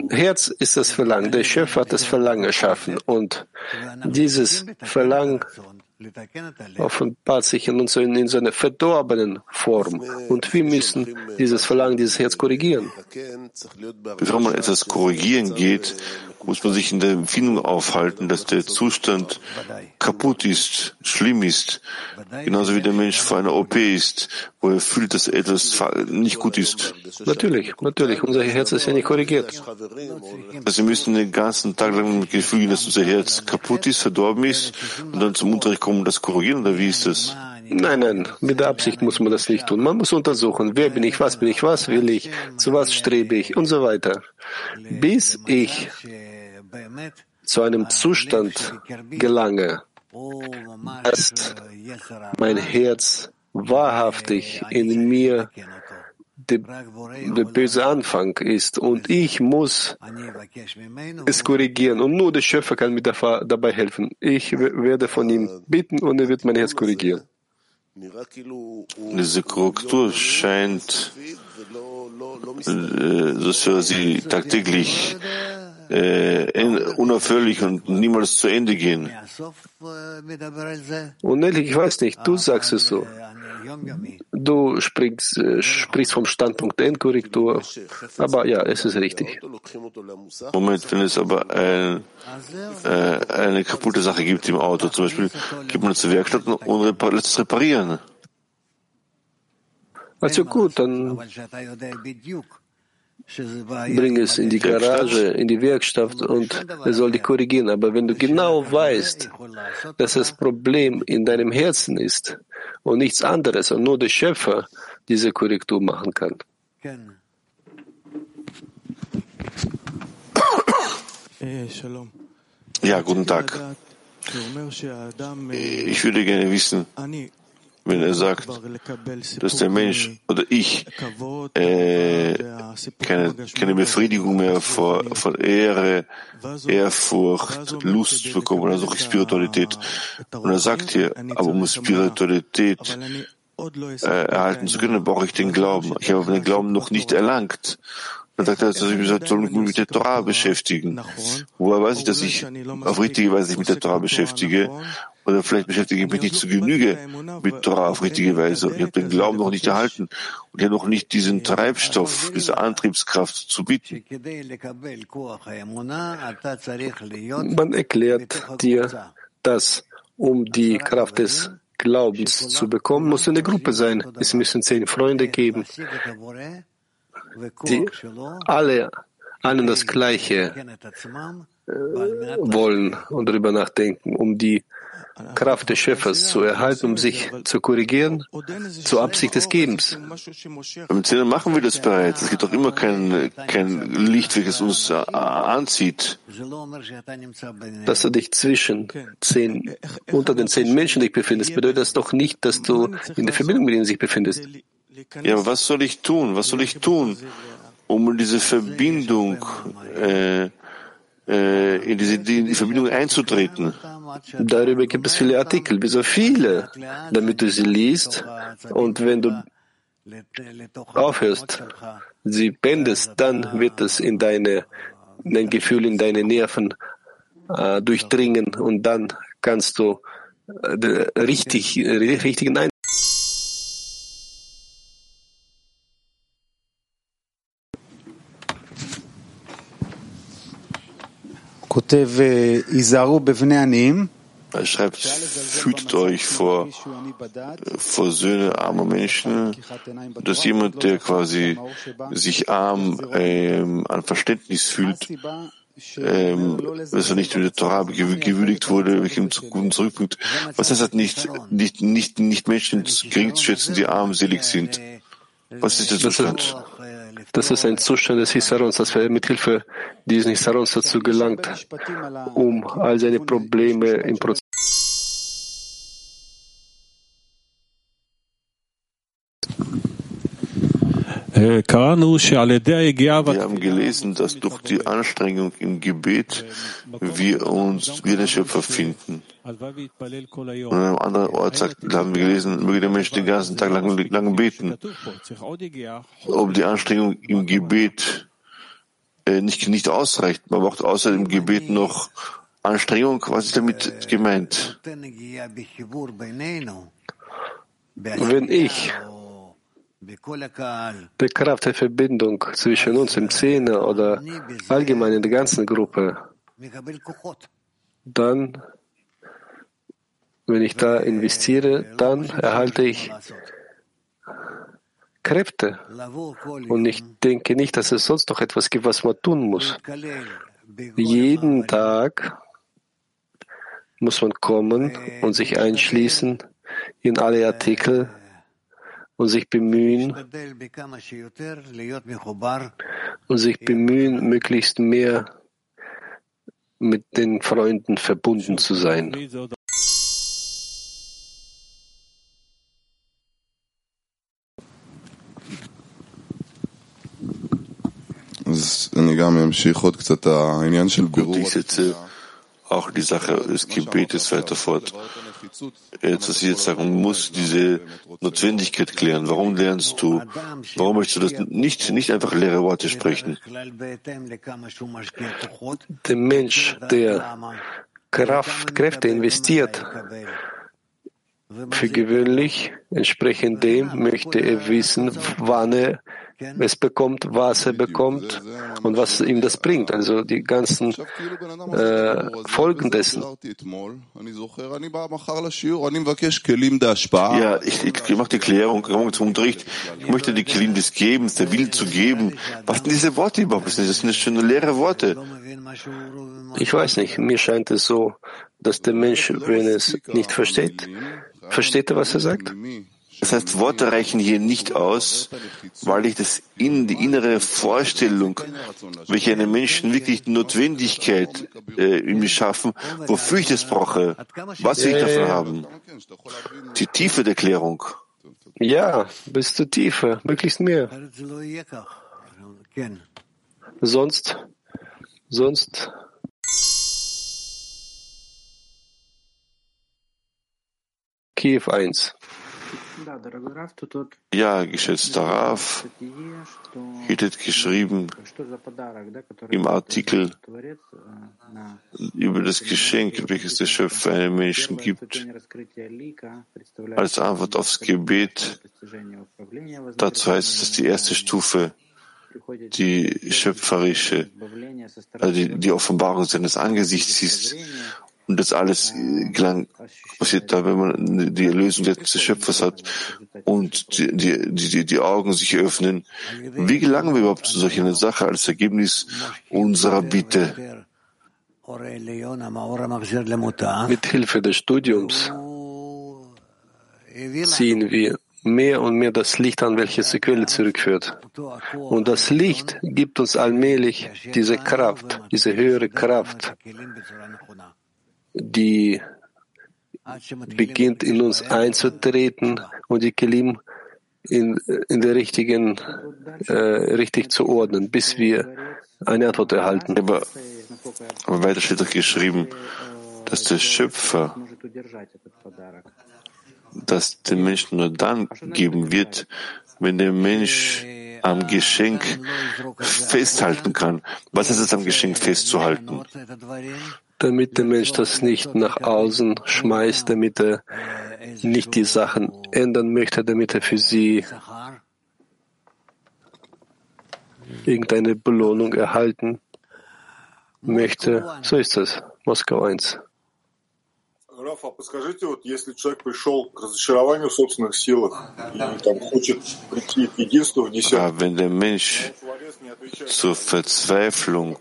Herz ist das Verlangen. Der Schöpfer hat das Verlangen erschaffen und dieses Verlangen offenbart sich in uns in, in so einer verdorbenen Form. Und wir müssen dieses Verlangen, dieses Herz korrigieren. Bevor man etwas korrigieren geht, muss man sich in der Empfindung aufhalten, dass der Zustand kaputt ist, schlimm ist, genauso wie der Mensch vor einer OP ist, wo er fühlt, dass etwas nicht gut ist. Natürlich, natürlich. Unser Herz ist ja nicht korrigiert. Also wir müssen den ganzen Tag lang mit Gefühl, dass unser Herz kaputt ist, verdorben ist und dann zum Unterricht kommen und das korrigieren, oder wie ist das? Nein, nein, mit der Absicht muss man das nicht tun. Man muss untersuchen, wer bin ich, was bin ich, was will ich, zu was strebe ich und so weiter. Bis ich zu einem Zustand gelange, dass mein Herz wahrhaftig in mir der, der böse Anfang ist und ich muss es korrigieren und nur der Schöpfer kann mir dabei helfen. Ich werde von ihm bitten und er wird mein Herz korrigieren. Diese Korrektur scheint, äh, dass wir sie tagtäglich äh, unaufhörlich und niemals zu Ende gehen. Unehrlich, ich weiß nicht, du sagst es so. Du sprichst, äh, sprichst vom Standpunkt der Endkorrektur, aber ja, es ist richtig. Moment, wenn es aber ein, äh, eine kaputte Sache gibt im Auto, zum Beispiel, gibt man es zur Werkstatt und lässt es reparieren. Also gut, dann bring es in die Garage, in die Werkstatt und er soll dich korrigieren. Aber wenn du genau weißt, dass das Problem in deinem Herzen ist und nichts anderes und nur der Schöpfer diese Korrektur machen kann. Ja, guten Tag. Ich würde gerne wissen, wenn er sagt, dass der Mensch oder ich äh, keine, keine Befriedigung mehr vor, von Ehre, Ehrfurcht, Lust bekommen oder solche Spiritualität. Und er sagt hier, aber um Spiritualität äh, erhalten zu können, brauche ich den Glauben. Ich habe den Glauben noch nicht erlangt. Dann sagt er, dass ich mich mit der Torah beschäftigen. Woher weiß ich, dass ich auf richtige Weise mit der Torah beschäftige? Oder vielleicht beschäftige ich mich nicht zu Genüge mit Torah auf richtige Weise. Ich habe den Glauben noch nicht erhalten und ich habe noch nicht diesen Treibstoff, diese Antriebskraft zu bieten. Man erklärt dir, dass um die Kraft des Glaubens zu bekommen, muss eine Gruppe sein. Es müssen zehn Freunde geben, die alle allen das Gleiche äh, wollen und darüber nachdenken, um die Kraft des Schöpfers zu erhalten, um sich zu korrigieren, zur Absicht des Gebens. Im Zehner machen wir das bereits. Es gibt doch immer kein, kein Licht, welches uns äh, anzieht. Dass du dich zwischen zehn, unter den zehn Menschen dich befindest, bedeutet das doch nicht, dass du in der Verbindung mit ihnen sich befindest. Ja, aber was soll ich tun? Was soll ich tun, um diese Verbindung äh, äh, in, diese, in die Verbindung einzutreten? Darüber gibt es viele Artikel, wie so viele, damit du sie liest und wenn du aufhörst, sie bendest, dann wird es in deine, dein Gefühl, in deine Nerven äh, durchdringen und dann kannst du äh, richtig, richtigen Er schreibt, fühlt euch vor, vor Söhne armer Menschen, dass jemand, der quasi sich arm ähm, an Verständnis fühlt, ähm, dass er nicht mit der Torah gewürdigt wurde, welche ihm zu guten zurückbringt. Was heißt das nicht, nicht, nicht, nicht Menschen gering zu schätzen, die armselig sind? Was ist der Zustand? Das ist ein Zustand des Hisarons, dass er mit Hilfe dieses Hisarons dazu gelangt, um all seine Probleme im Prozess Wir haben gelesen, dass durch die Anstrengung im Gebet wir uns wie den Schöpfer finden. Und an einem anderen Ort sagt, haben wir gelesen, möge der Mensch den ganzen Tag lang, lang beten. Ob die Anstrengung im Gebet äh, nicht, nicht ausreicht. Man braucht außer dem Gebet noch Anstrengung. Was ist damit gemeint? Wenn ich die Kraft der Verbindung zwischen uns im Zehner oder allgemein in der ganzen Gruppe, dann, wenn ich da investiere, dann erhalte ich Kräfte. Und ich denke nicht, dass es sonst noch etwas gibt, was man tun muss. Jeden Tag muss man kommen und sich einschließen in alle Artikel, und sich bemühen und sich bemühen, möglichst mehr mit den Freunden verbunden zu sein. Gut, ich setze auch die Sache des Gebetes weiter fort. Jetzt, was ich jetzt sagen muss, diese Notwendigkeit klären. Warum lernst du? Warum möchtest du das nicht, nicht einfach leere Worte sprechen? Der Mensch, der Kraft, Kräfte investiert, für gewöhnlich, entsprechend dem möchte er wissen, wann er es bekommt, was er bekommt und was ihm das bringt. Also die ganzen äh, Folgen dessen. Ja, ich, ich mache die Klärung zum Unterricht. Ich möchte die Kelim des Gebens, der Wille zu geben. Was sind diese Worte überhaupt? Das sind schöne leere Worte. Ich weiß nicht. Mir scheint es so, dass der Mensch, wenn es nicht versteht, versteht er, was er sagt? Das heißt, Worte reichen hier nicht aus, weil ich das in die innere Vorstellung, welche einem Menschen wirklich Notwendigkeit äh, in mir schaffen, wofür ich das brauche, was will ich davon haben? Die Tiefe der Klärung. Ja, bis zur Tiefe, möglichst mehr. Sonst, sonst Kiew 1. Ja, geschätzter Raf, Hittet geschrieben im Artikel über das Geschenk, welches der Schöpfer einem Menschen gibt, als Antwort aufs Gebet. Dazu heißt es, dass die erste Stufe die schöpferische, also die, die Offenbarung seines Angesichts ist und das alles gelang, passiert da, wenn man die Erlösung des Schöpfers hat und die, die, die, die Augen sich öffnen. Wie gelangen wir überhaupt zu solch einer Sache als Ergebnis unserer Bitte? Mit Hilfe des Studiums ziehen wir mehr und mehr das Licht an, welches die Quelle zurückführt. Und das Licht gibt uns allmählich diese Kraft, diese höhere Kraft, die beginnt in uns einzutreten und die Kelim in, in der richtigen, äh, richtig zu ordnen, bis wir eine Antwort erhalten. Aber, aber weiter steht doch geschrieben, dass der Schöpfer das den Menschen nur dann geben wird, wenn der Mensch am Geschenk festhalten kann. Was ist es am Geschenk festzuhalten? damit der Mensch das nicht nach außen schmeißt, damit er nicht die Sachen ändern möchte, damit er für sie irgendeine Belohnung erhalten möchte. So ist das. Moskau 1. Раф, а подскажите, вот если человек пришел к разочарованию в собственных силах и там хочет прийти к единству в десятом, wenn der Mensch zur Verzweiflung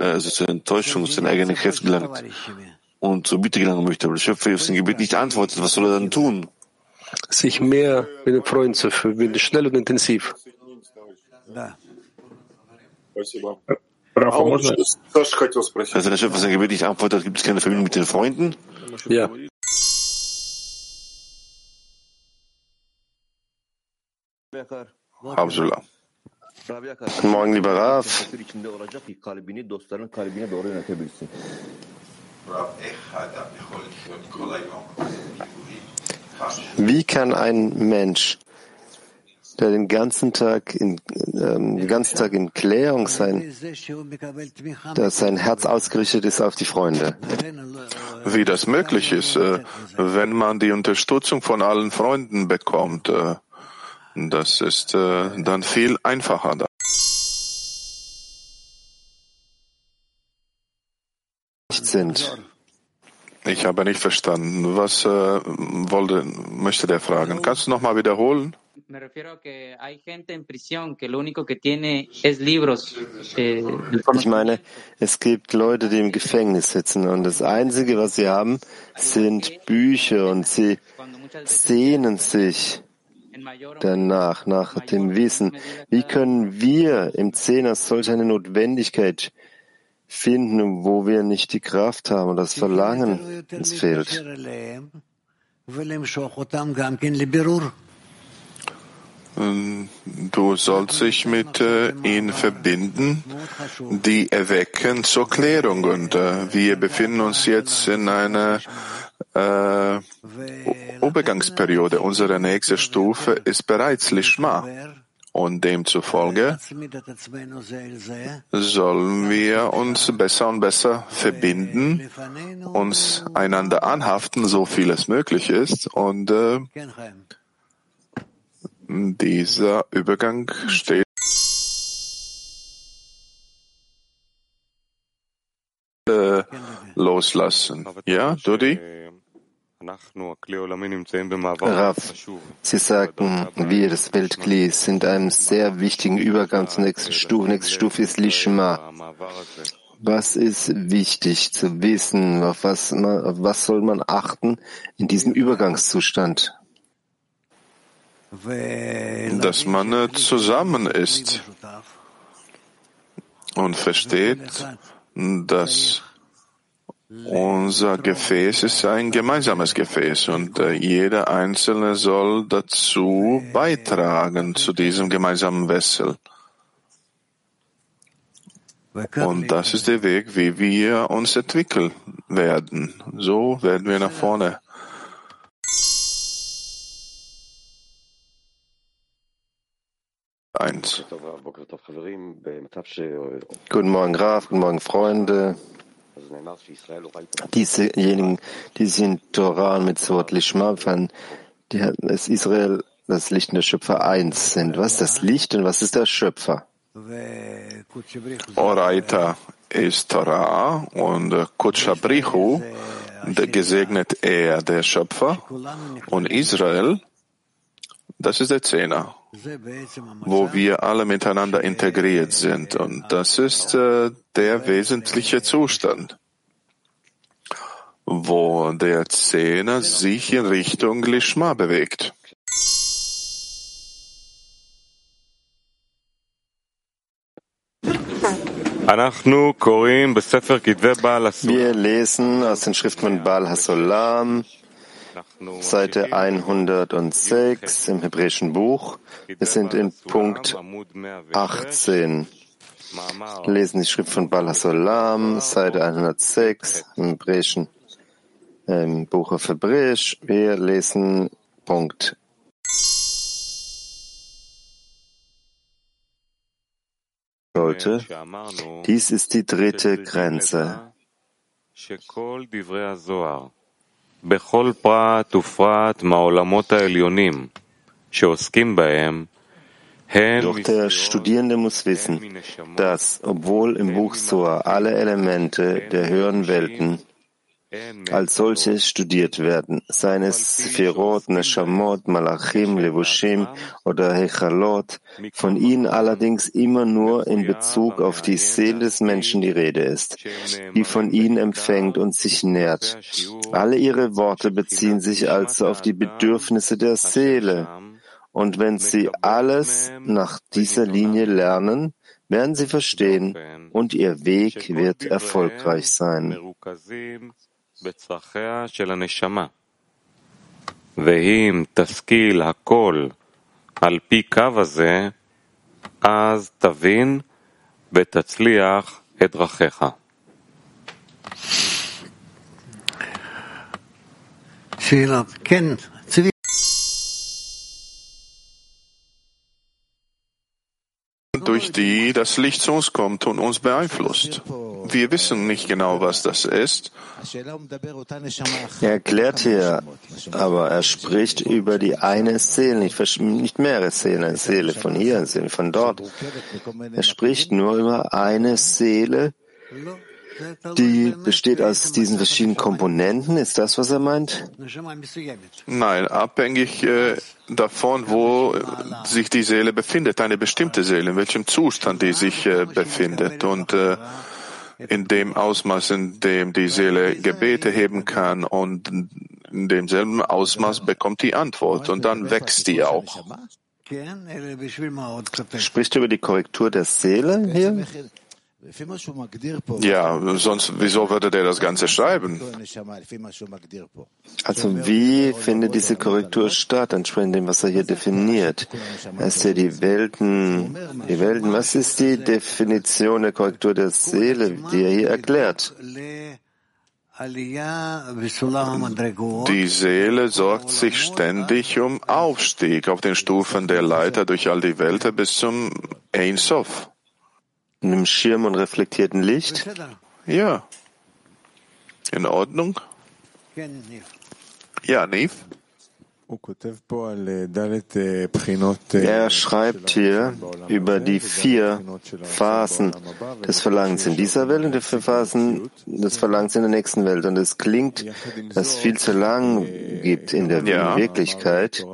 äh, also zur Enttäuschung, zu den eigenen Kräften gelangt und zur Bitte gelangen möchte, aber der Schöpfer auf sein Gebet nicht antwortet, was soll er dann tun? Sich mehr mit dem Freund zu verbinden, schnell und intensiv. Ja. Also der Schöpfer sein Gebet nicht antwortet, gibt es keine Verbindung mit den Freunden? Ja. Absolut. Guten Morgen, lieber Raf. Wie kann ein Mensch, der den ganzen Tag in, ähm, den ganzen Tag in Klärung sein, dass sein Herz ausgerichtet ist auf die Freunde? Wie das möglich ist, äh, wenn man die Unterstützung von allen Freunden bekommt, äh, das ist äh, dann viel einfacher. sind. Ich habe nicht verstanden. Was äh, wollte, möchte der fragen? Kannst du noch mal wiederholen? Eh, ich meine, es gibt Leute, die im Gefängnis sitzen und das Einzige, was sie haben, sind Bücher und sie sehnen sich danach, nach dem Wissen. Wie können wir im Zehner solch eine Notwendigkeit finden, wo wir nicht die Kraft haben und das Verlangen uns fehlt. Ähm, du sollst dich mit äh, ihnen verbinden, die erwecken zur Klärung. Und äh, wir befinden uns jetzt in einer äh, Übergangsperiode. Unsere nächste Stufe ist bereits Lishma. Und demzufolge sollen wir uns besser und besser verbinden, uns einander anhaften, so viel es möglich ist. Und äh, dieser Übergang steht loslassen. Ja, Dodi? Rav, Sie sagten, wir, das Weltkli, sind einem sehr wichtigen Übergang zur nächsten Stufe. Nächste Stufe ist Lishma. Was ist wichtig zu wissen? Auf was, auf was soll man achten in diesem Übergangszustand? Dass man zusammen ist und versteht, dass unser Gefäß ist ein gemeinsames Gefäß und äh, jeder Einzelne soll dazu beitragen zu diesem gemeinsamen Wessel. Und das ist der Weg, wie wir uns entwickeln werden. So werden wir nach vorne. Eins. Guten Morgen, Graf. Guten Morgen, Freunde. Diesejenigen, die in Torah mit Sword Lishma die das Israel, das Licht und der Schöpfer eins sind. Was ist das Licht und was ist der Schöpfer? Oraita ist Torah und Kutshabrichu, gesegnet er, der Schöpfer, und Israel, das ist der Zehner wo wir alle miteinander integriert sind. Und das ist äh, der wesentliche Zustand, wo der Zehner sich in Richtung Lishma bewegt. Wir lesen aus den Schriften von Baal Hasolam, Seite 106 im hebräischen Buch. Wir sind in Punkt 18. lesen die Schrift von Balasolam, Seite 106 im hebräischen im Buch auf Hebräisch. Wir lesen Punkt sollte. Dies ist die dritte Grenze. בכל פרט ופרט מהעולמות העליונים שעוסקים בהם, Doch der Studierende muss wissen, dass, obwohl im Buch Soa alle Elemente der höheren Welten als solche studiert werden, seien es Sphirot, Neshamot, Malachim, Levushim oder Hechalot, von ihnen allerdings immer nur in Bezug auf die Seele des Menschen die Rede ist, die von ihnen empfängt und sich nährt. Alle ihre Worte beziehen sich also auf die Bedürfnisse der Seele Und wenn Sie alles nach dieser Linie lernen, werden Sie verstehen und Ihr Weg wird erfolgreich sein. ואם תשכיל הכל על פי קו הזה, אז תבין ותצליח את דרכיך. שאלות, כן, durch die das Licht zu uns kommt und uns beeinflusst. Wir wissen nicht genau, was das ist. Er erklärt hier, aber er spricht über die eine Seele, nicht, mehrere Seelen, eine Seele von hier, eine Seele von dort. Er spricht nur über eine Seele, die besteht aus diesen verschiedenen Komponenten. Ist das, was er meint? Nein, abhängig äh, davon, wo sich die Seele befindet, eine bestimmte Seele, in welchem Zustand die sich äh, befindet und äh, in dem Ausmaß, in dem die Seele Gebete heben kann und in demselben Ausmaß bekommt die Antwort und dann wächst die auch. Sprichst du über die Korrektur der Seele hier? Ja, sonst, wieso würde der das Ganze schreiben? Also wie findet diese Korrektur statt, entsprechend dem, was er hier definiert? Er ist ja die Welten, die Welten, was ist die Definition der Korrektur der Seele, die er hier erklärt? Die Seele sorgt sich ständig um Aufstieg auf den Stufen der Leiter durch all die Welten bis zum Ein Sof einem Schirm und reflektierten Licht? Ja. In Ordnung? Ja, Neve? Er schreibt hier über die vier Phasen des Verlangens in dieser Welt und die vier Phasen des Verlangens in der nächsten Welt. Und es klingt, dass es viel zu lang gibt in der ja. Wirklichkeit.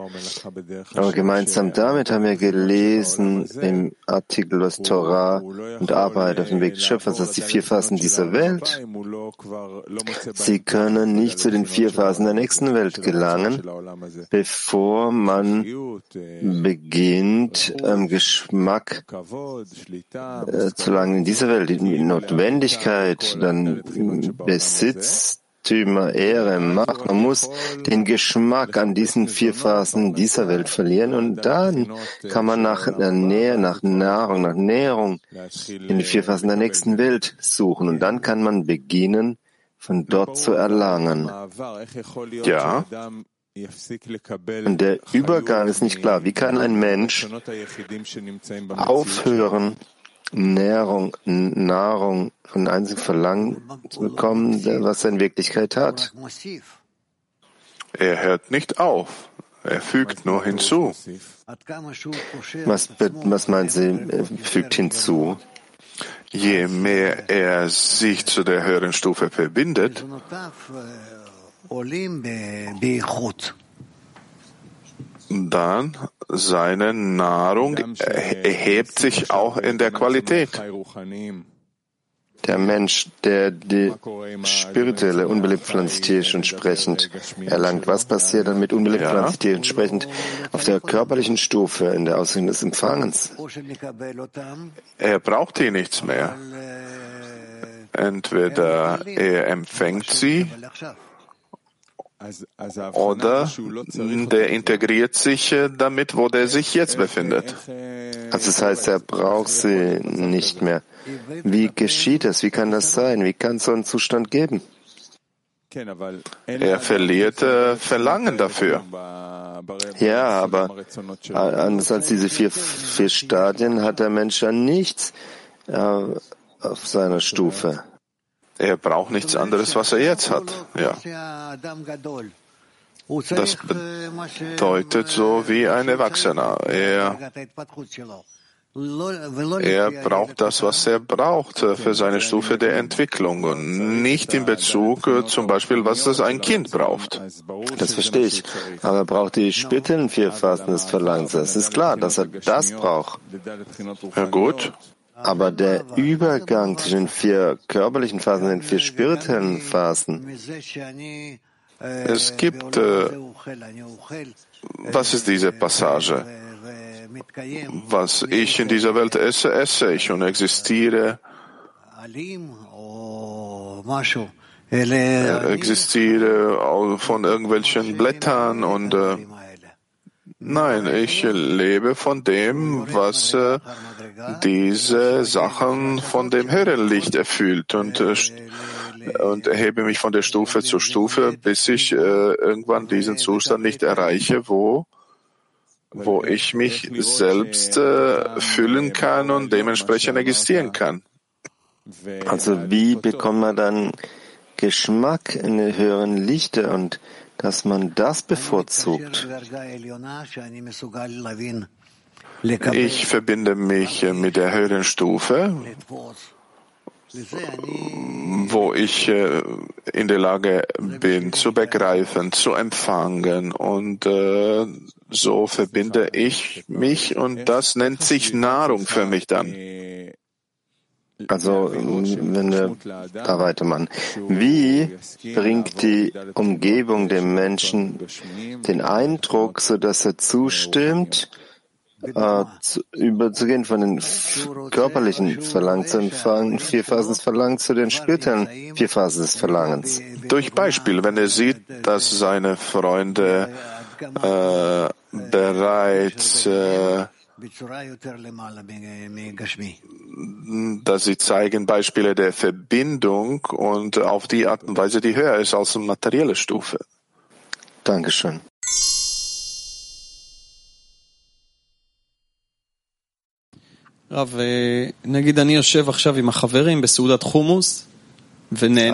Aber gemeinsam damit haben wir gelesen im Artikel was Torah und Arbeit auf dem Weg des Schöpfers, dass die vier Phasen dieser Welt, sie können nicht zu den vier Phasen der nächsten Welt gelangen, bevor man beginnt, ähm, Geschmack äh, zu langen in dieser Welt, die Notwendigkeit, dann Besitztümer, Ehre, Macht. Man muss den Geschmack an diesen vier Phasen dieser Welt verlieren und dann kann man nach Nähe, nach Nahrung, nach Nährung in die vier Phasen der nächsten Welt suchen und dann kann man beginnen, von dort zu erlangen. Ja, der Übergang ist nicht klar. Wie kann ein Mensch aufhören, Nährung, Nahrung von einzigen Verlangen zu bekommen, was er in Wirklichkeit hat? Er hört nicht auf. Er fügt nur hinzu. Was, was meint sie, er fügt hinzu? Je mehr er sich zu der höheren Stufe verbindet, dann seine Nahrung erhebt sich auch in der Qualität. Der Mensch, der die spirituelle Unbelebtpflanztierisch entsprechend erlangt, was passiert dann mit Unbelebtpflanztierisch entsprechend auf der körperlichen Stufe in der Ausübung des Empfangens? Er braucht hier nichts mehr. Entweder er empfängt sie oder der integriert sich äh, damit, wo der sich jetzt befindet. Also das heißt, er braucht sie nicht mehr. Wie geschieht das? Wie kann das sein? Wie kann es so einen Zustand geben? Er verliert äh, Verlangen dafür. Ja, aber anders als diese vier, vier Stadien hat der Mensch ja nichts äh, auf seiner Stufe. Er braucht nichts anderes, was er jetzt hat. Ja. Das bedeutet so wie ein Erwachsener. Er, er braucht das, was er braucht für seine Stufe der Entwicklung und nicht in Bezug zum Beispiel, was das ein Kind braucht. Das verstehe ich. Aber er braucht die späteren vier Phasen des Verlangens. Es ist klar, dass er das braucht. Ja gut. Aber der Übergang zwischen vier körperlichen Phasen und den vier spirituellen Phasen, Es gibt, äh, was ist diese Passage? Was ich in dieser Welt esse, esse ich und existiere, existiere von irgendwelchen Blättern und äh, nein, ich lebe von dem, was äh, diese Sachen von dem Herrenlicht erfüllt und, äh, und erhebe mich von der Stufe zu Stufe, bis ich äh, irgendwann diesen Zustand nicht erreiche, wo wo ich mich selbst äh, füllen kann und dementsprechend existieren kann. Also wie bekommt man dann Geschmack in den höheren Lichter und dass man das bevorzugt? Ich verbinde mich mit der höheren Stufe, wo ich äh, in der Lage bin zu begreifen, zu empfangen und äh, so verbinde ich mich und das nennt sich Nahrung für mich dann. Also, wenn wir da weitermachen. Wie bringt die Umgebung dem Menschen den Eindruck, so dass er zustimmt, äh, zu, überzugehen von den körperlichen Verlangen zu empfangen, vier Phasen des Verlangens zu den spirituellen vier Phasen des Verlangens? Durch Beispiel, wenn er sieht, dass seine Freunde äh, bereits äh, dass sie zeigen Beispiele der Verbindung und auf die Art und Weise, die höher ist als eine materielle Stufe. Dankeschön.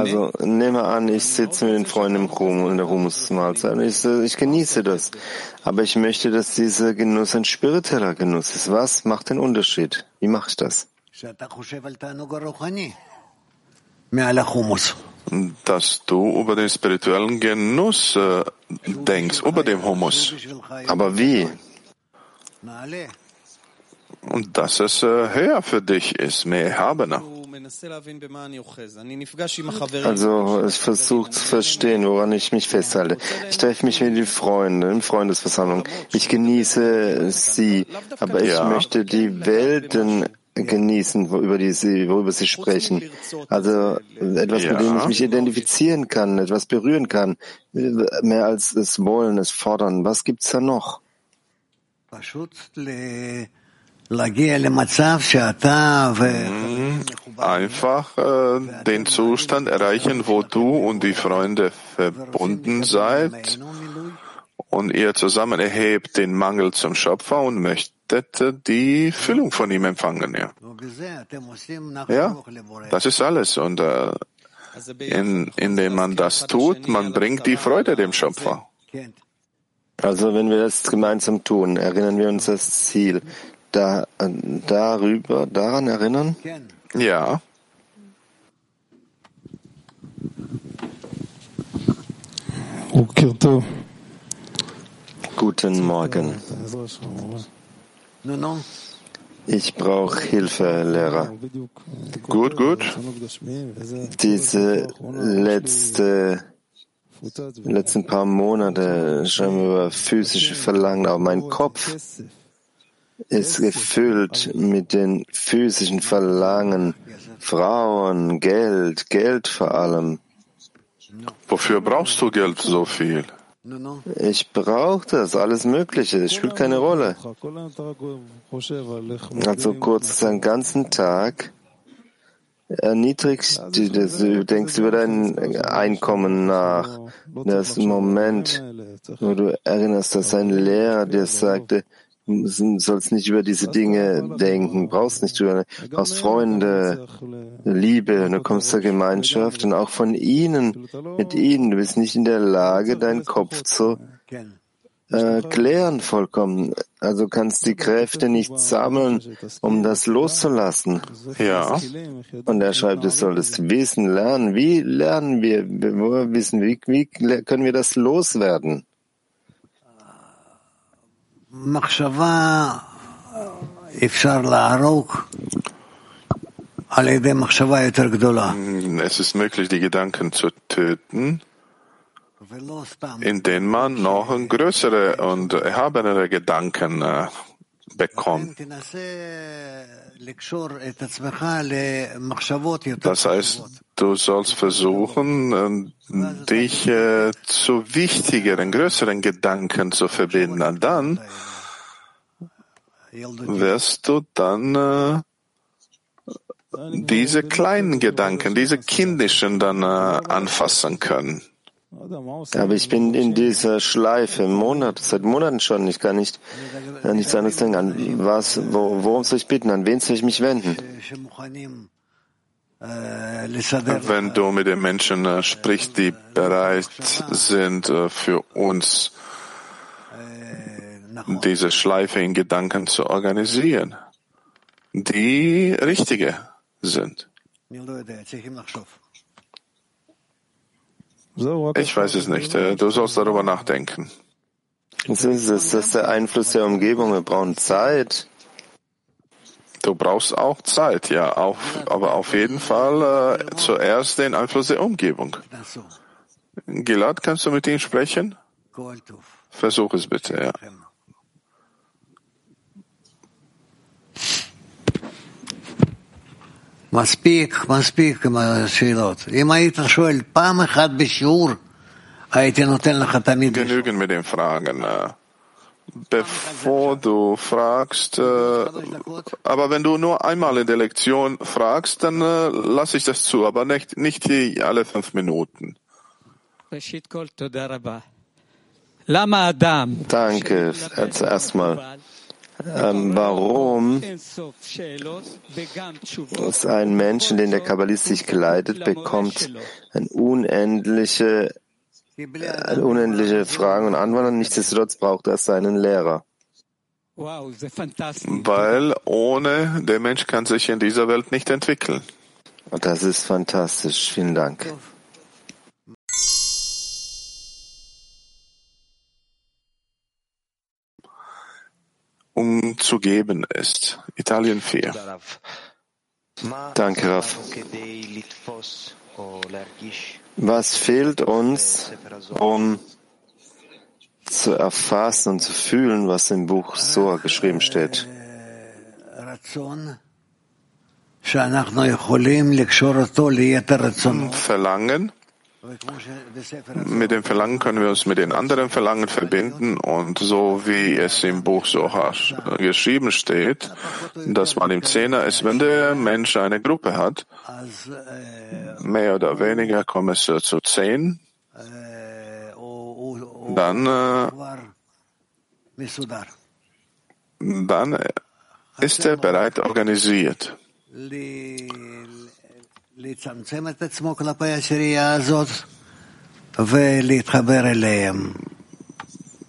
Also nehme an, ich sitze mit den Freunden im Rum, in der Humusmahlzeit ich, ich genieße das. Aber ich möchte, dass dieser Genuss ein spiritueller Genuss ist. Was macht den Unterschied? Wie mache ich das? Dass du über den spirituellen Genuss äh, denkst, über dem Humus. Aber wie? Und dass es äh, höher für dich ist, mehr erhabener. Also ich versuche zu verstehen, woran ich mich festhalte. Ich treffe mich mit den Freunden in Freundesversammlung. Ich genieße sie, aber ich ja. möchte die Welten genießen, über die sie, worüber sie sprechen. Also etwas, ja. mit dem ich mich identifizieren kann, etwas berühren kann, mehr als es wollen, es fordern. Was gibt's da noch? Einfach äh, den Zustand erreichen, wo du und die Freunde verbunden seid und ihr zusammen erhebt den Mangel zum Schöpfer und möchtet die Füllung von ihm empfangen. Ja, ja das ist alles. Und äh, in, indem man das tut, man bringt die Freude dem Schöpfer. Also wenn wir das gemeinsam tun, erinnern wir uns das Ziel, da, darüber, daran erinnern? Ja. Guten Morgen. Ich brauche Hilfe, Lehrer. Gut, gut. Diese letzte, letzten paar Monate schreiben wir über physische Verlangen, aber mein Kopf ist gefüllt mit den physischen Verlangen, Frauen, Geld, Geld vor allem. Wofür brauchst du Geld so viel? Ich brauche das, alles Mögliche, es spielt keine Rolle. Also kurz den ganzen Tag erniedrigst du, du denkst über dein Einkommen nach. Das Moment, wo du erinnerst, dass ein Lehrer dir sagte, sollst nicht über diese Dinge denken, brauchst nicht über, brauchst Freunde, Liebe, du kommst zur Gemeinschaft und auch von ihnen, mit ihnen, du bist nicht in der Lage, deinen Kopf zu äh, klären vollkommen. Also kannst die Kräfte nicht sammeln, um das loszulassen. Ja. Und er schreibt, du solltest wissen, lernen. Wie lernen wir, wo wissen, wie, wie können wir das loswerden? Es ist möglich, die Gedanken zu töten in denen man noch größere und erhabenere Gedanken bekommt. Das heißt, du sollst versuchen, dich äh, zu wichtigeren, größeren Gedanken zu verbinden. Und dann wirst du dann äh, diese kleinen Gedanken, diese kindischen dann äh, anfassen können. Aber ich bin in dieser Schleife Monat, seit Monaten schon. Ich kann nicht an nichts anderes denken. An was, wo, worum soll ich bitten? An wen soll ich mich wenden? Wenn du mit den Menschen äh, sprichst, die bereit sind, äh, für uns diese Schleife in Gedanken zu organisieren, die richtige sind. Ich weiß es nicht. Äh, du sollst darüber nachdenken. Das ist es. Das ist der Einfluss der Umgebung. Wir brauchen Zeit. Du brauchst auch Zeit, ja, auf, aber auf jeden Fall äh, zuerst den Einfluss der Umgebung. Gilad, kannst du mit ihm sprechen? Versuch es bitte, ja. מספיק, מספיק עם השאלות. אם היית שואל פעם אחת בשיעור, הייתי נותן לך תמיד... Genügen mit den Fragen. Bevor du fragst, äh, aber wenn du nur einmal in der Lektion fragst, dann äh, lasse ich das zu, aber nicht, nicht hier alle fünf Minuten. Danke, zuerst mal. Ähm, warum ist ein Mensch, den der Kabbalist sich kleidet, bekommt ein unendliche, eine unendliche Fragen und Antworten. Nichtsdestotrotz braucht er seinen Lehrer. Weil ohne der Mensch kann sich in dieser Welt nicht entwickeln. Das ist fantastisch. Vielen Dank. Um zu geben ist. Italien 4. Danke, Raf. Was fehlt uns, um zu erfassen und zu fühlen, was im Buch Soa geschrieben steht? Verlangen, mit dem Verlangen können wir uns mit den anderen Verlangen verbinden und so wie es im Buch Sohar geschrieben steht, dass man im Zehner ist, wenn der Mensch eine Gruppe hat, mehr oder weniger kommen es zu zehn, dann, äh, dann ist er bereit organisiert.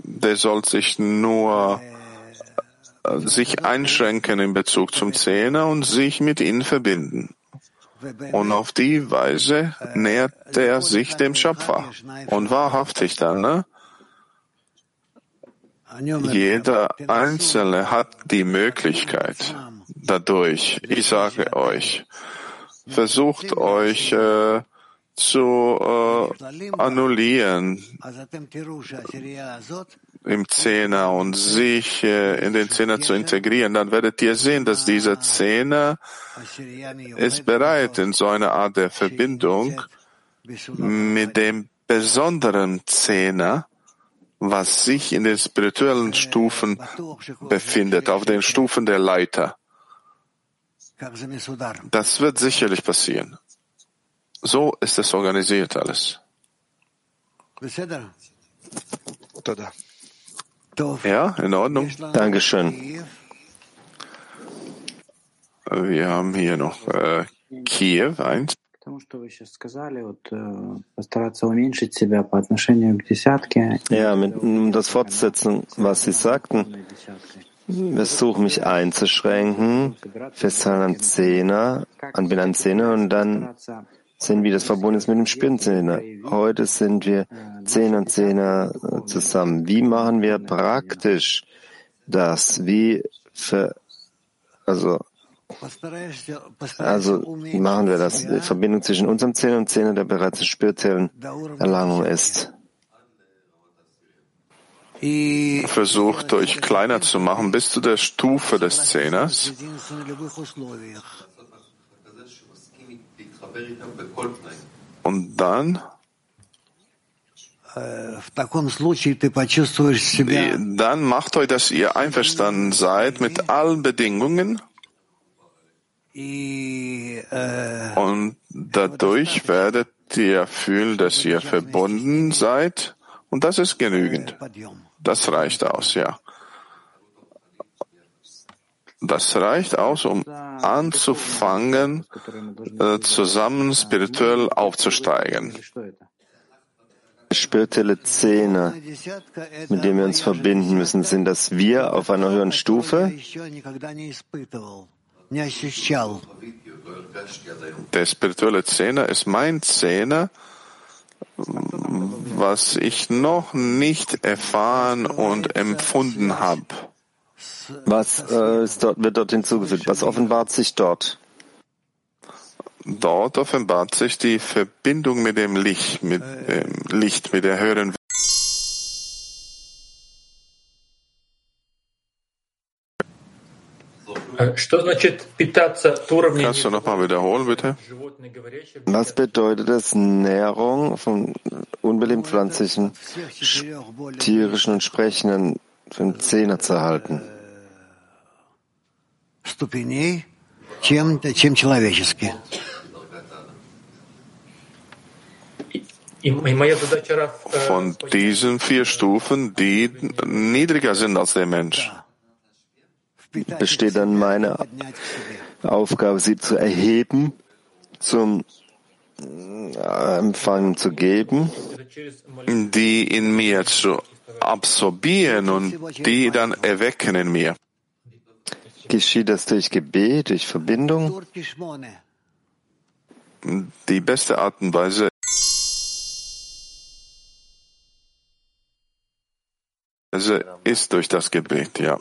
Der soll sich nur sich einschränken in Bezug zum Zehner und sich mit ihnen verbinden. Und auf die Weise nähert er sich dem Schöpfer. Und wahrhaftig dann, ne? Jeder Einzelne hat die Möglichkeit dadurch, ich sage euch, versucht euch äh, zu äh, annullieren im Zehner und sich äh, in den Zehner zu integrieren, dann werdet ihr sehen, dass dieser Zehner ist bereit in so einer Art der Verbindung mit dem besonderen Zehner, was sich in den spirituellen Stufen befindet, auf den Stufen der Leiter. Das wird sicherlich passieren. So ist es organisiert alles. Ja, in Ordnung. Dankeschön. Wir haben hier noch äh, Kiew, eins. Ja, mit, um das fortzusetzen, was Sie sagten, versuche mich einzuschränken, festhalten an Zehner, an bin Zehner und dann sehen, wie das verbunden ist mit dem Spirenzehner. Heute sind wir Zehner und Zehner zusammen. Wie machen wir praktisch das? Wie für, also, also, machen wir das? Die Verbindung zwischen unserem Zehner und Zehner, der bereits in spirituellen Erlangung ist. Versucht, euch kleiner zu machen bis zu der Stufe des Zehners. Und dann? Dann macht euch, dass ihr einverstanden seid mit allen Bedingungen. Und dadurch werdet ihr fühlen, dass ihr verbunden seid und das ist genügend. Das reicht aus, ja. Das reicht aus, um anzufangen, äh, zusammen spirituell aufzusteigen. Spirituelle Zähne, mit denen wir uns verbinden müssen, sind das wir auf einer höheren Stufe? Der spirituelle Zehner ist mein Zehner, was ich noch nicht erfahren und empfunden habe. Was äh, dort, wird dort hinzugefügt? Was offenbart sich dort? Dort offenbart sich die Verbindung mit dem Licht, mit dem Licht, mit der höheren Kannst du nochmal wiederholen, bitte? Was bedeutet es, Nährung von unbelebten pflanzlichen, tierischen und sprechenden den Zehner zu erhalten? Von diesen vier Stufen, die niedriger sind als der Mensch besteht dann meine Aufgabe, sie zu erheben, zum äh, Empfangen zu geben. Die in mir zu absorbieren und die dann erwecken in mir. Geschieht das durch Gebet, durch Verbindung? Die beste Art und Weise ist durch das Gebet, ja.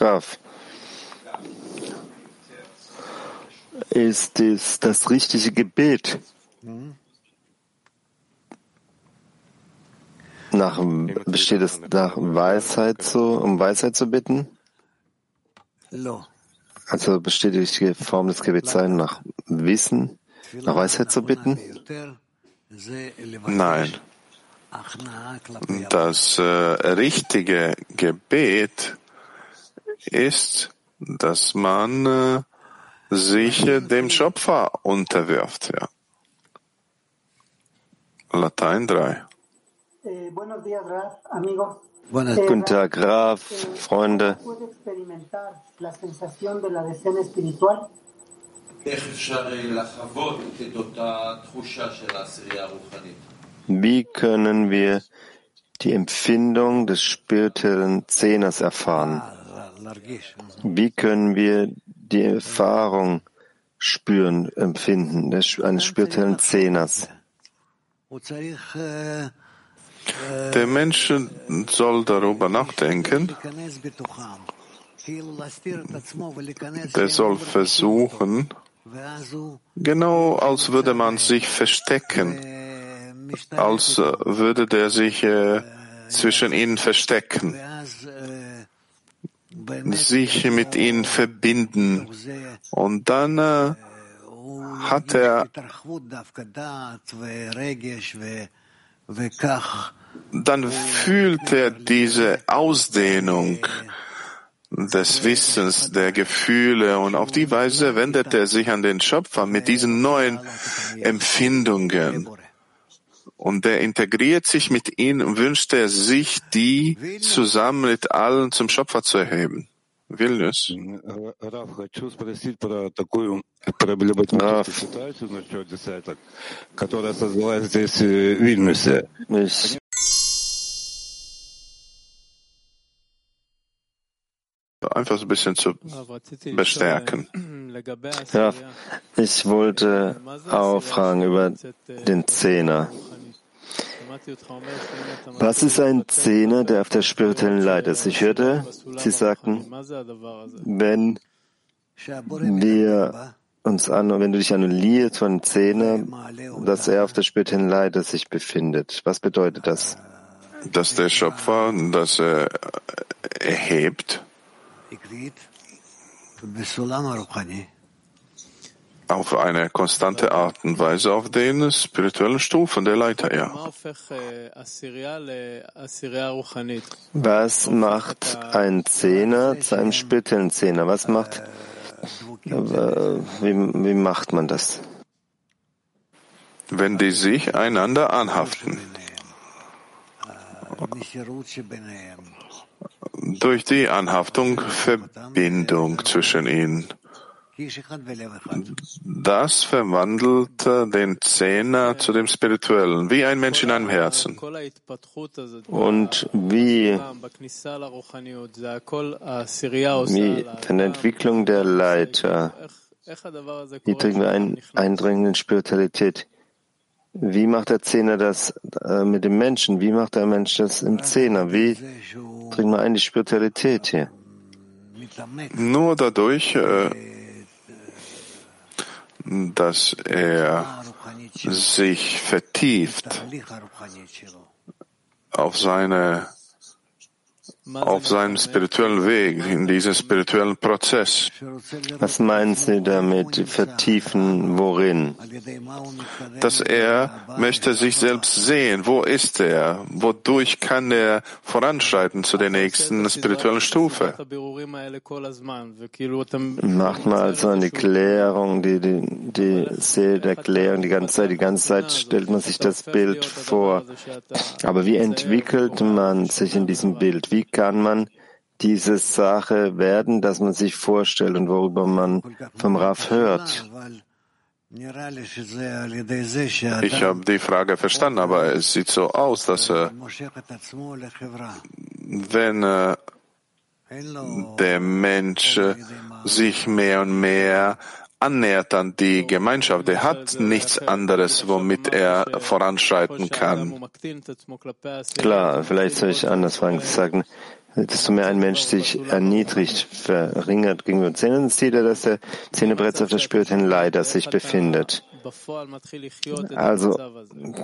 Rav, ist es das richtige Gebet? Nach, besteht es nach Weisheit zu, um Weisheit zu bitten? Also besteht die richtige Form des Gebets sein, nach Wissen, nach Weisheit zu bitten? Nein. Das äh, richtige Gebet ist, dass man äh, sich äh, dem Schöpfer unterwirft. Ja. Latein 3. Eh, Guten Tag, Graf, Freunde. Wie können wir die Empfindung des spirituellen Zehners erfahren? Wie können wir die Erfahrung spüren, empfinden eines spirituellen Zehners? Der Mensch soll darüber nachdenken. Der soll versuchen, genau als würde man sich verstecken, als würde der sich äh, zwischen ihnen verstecken. sich mit ihnen verbinden. Und dann äh, hat er dann fühlt er diese Ausdehnung des Wissens, der Gefühle und auf die Weise wendet er sich an den Schöpfer mit diesen neuen Empfindungen. Und er integriert sich mit ihnen und wünscht er sich, die zusammen mit allen zum Schöpfer zu erheben. Vilnius. Ich einfach so ein bisschen zu bestärken. Ja, ich wollte auch fragen über den Zehner. Was ist ein Zehner, der auf der spirituellen Leiter ist? Ich hörte, Sie sagten, wenn wir uns an, wenn du dich annullierst von Zehner, dass er auf der spirituellen Leiter sich befindet. Was bedeutet das? Dass der Schöpfer, dass er erhebt auf eine konstante Art und Weise auf den spirituellen Stufen der Leiter, ja. Was macht ein Zehner zu einem spirituellen Zehner? Was macht, äh, wie, wie macht man das? Wenn die sich einander anhaften. Durch die Anhaftung Verbindung zwischen ihnen. Das verwandelt den Zehner zu dem Spirituellen, wie ein Mensch in einem Herzen. Und wie, wie eine Entwicklung der Leiter, wie wir ein, eindringen in Spiritualität? Wie macht der Zehner das äh, mit dem Menschen? Wie macht der Mensch das im Zehner? Wie dringen wir ein die Spiritualität hier? Nur dadurch, äh, dass er sich vertieft auf seine auf seinem spirituellen Weg, in diesem spirituellen Prozess. Was meinen Sie damit vertiefen, worin? Dass er möchte sich selbst sehen. Wo ist er? Wodurch kann er voranschreiten zu der nächsten spirituellen Stufe? Macht man also eine Klärung, die, die, die Seele der Klärung die ganze Zeit, die ganze Zeit stellt man sich das Bild vor. Aber wie entwickelt man sich in diesem Bild? Wie kann man diese Sache werden, dass man sich vorstellt und worüber man vom Raf hört? Ich habe die Frage verstanden, aber es sieht so aus, dass äh, wenn äh, der Mensch äh, sich mehr und mehr annähert an die Gemeinschaft. Er hat nichts anderes, womit er voranschreiten kann. Klar, vielleicht soll ich anders fragen, sagen, desto mehr ein Mensch sich erniedrigt, verringert gegenüber Zähnen, sieht er, dass der Zähnebrett auf der spirituellen Leiter sich befindet. Also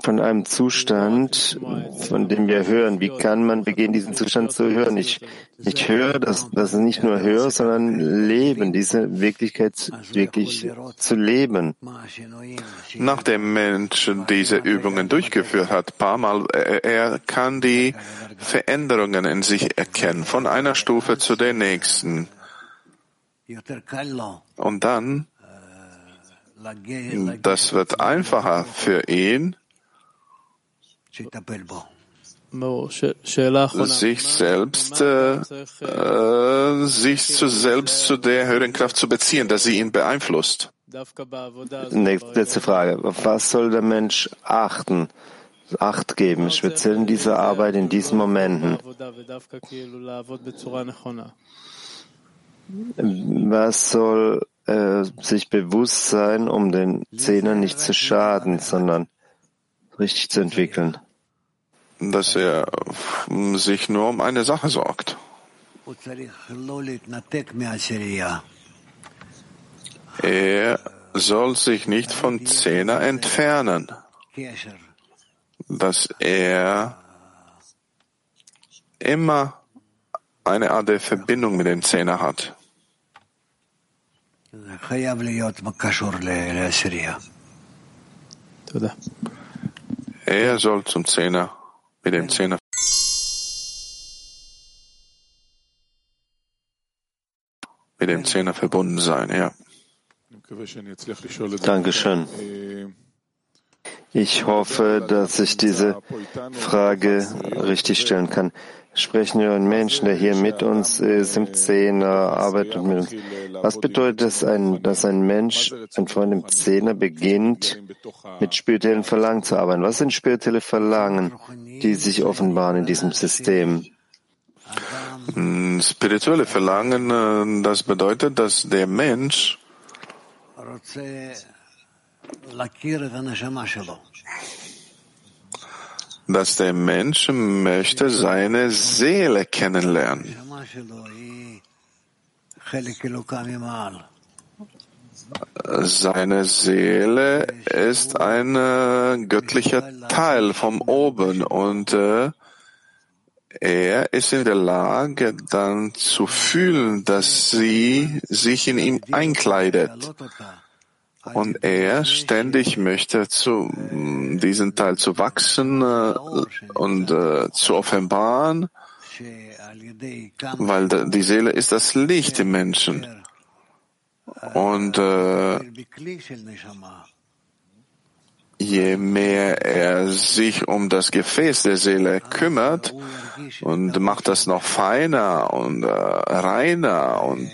von einem Zustand, von dem wir hören, wie kann man beginnen, diesen Zustand zu hören? Ich, ich höre, dass das nicht nur höre, sondern leben, diese Wirklichkeit wirklich zu leben. Nachdem Mensch diese Übungen durchgeführt hat, paar Mal, er kann die Veränderungen in sich erkennen, von einer Stufe zu der nächsten. Und dann das wird einfacher für ihn, sich selbst, äh, äh, sich zu selbst zu der höheren Kraft zu beziehen, dass sie ihn beeinflusst. Letzte Frage. Auf was soll der Mensch achten? Acht geben, speziell in dieser Arbeit, in diesen Momenten. Was soll äh, sich bewusst sein, um den Zehner nicht zu schaden, sondern richtig zu entwickeln. Dass er sich nur um eine Sache sorgt. Er soll sich nicht von Zehner entfernen, dass er immer eine Art der Verbindung mit dem Zehner hat. Er soll zum Zehner, mit dem Zehner mit dem Zehner verbunden sein, ja. Dankeschön. Ich hoffe, dass ich diese Frage richtig stellen kann sprechen wir einen Menschen, der hier mit uns ist, im Zehner, arbeitet mit uns. Was bedeutet es, ein, dass ein Mensch, ein Freund im Zehner beginnt, mit spirituellen Verlangen zu arbeiten? Was sind spirituelle Verlangen, die sich offenbaren in diesem System? Hm, spirituelle Verlangen, äh, das bedeutet, dass der Mensch dass der Mensch möchte seine Seele kennenlernen. Seine Seele ist ein äh, göttlicher Teil vom Oben und äh, er ist in der Lage, dann zu fühlen, dass sie sich in ihm einkleidet. Und er ständig möchte zu diesen Teil zu wachsen äh, und äh, zu offenbaren, weil die Seele ist das Licht im Menschen. Und äh, je mehr er sich um das Gefäß der Seele kümmert und macht das noch feiner und äh, reiner und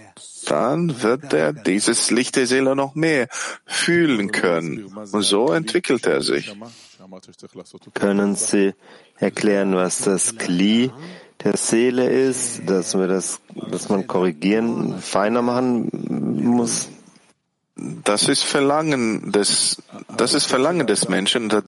dann wird er dieses Licht der Seele noch mehr fühlen können. Und so entwickelt er sich. Können Sie erklären, was das Kli der Seele ist, dass wir das, dass man korrigieren, feiner machen muss? Das ist Verlangen des, das ist Verlangen des Menschen.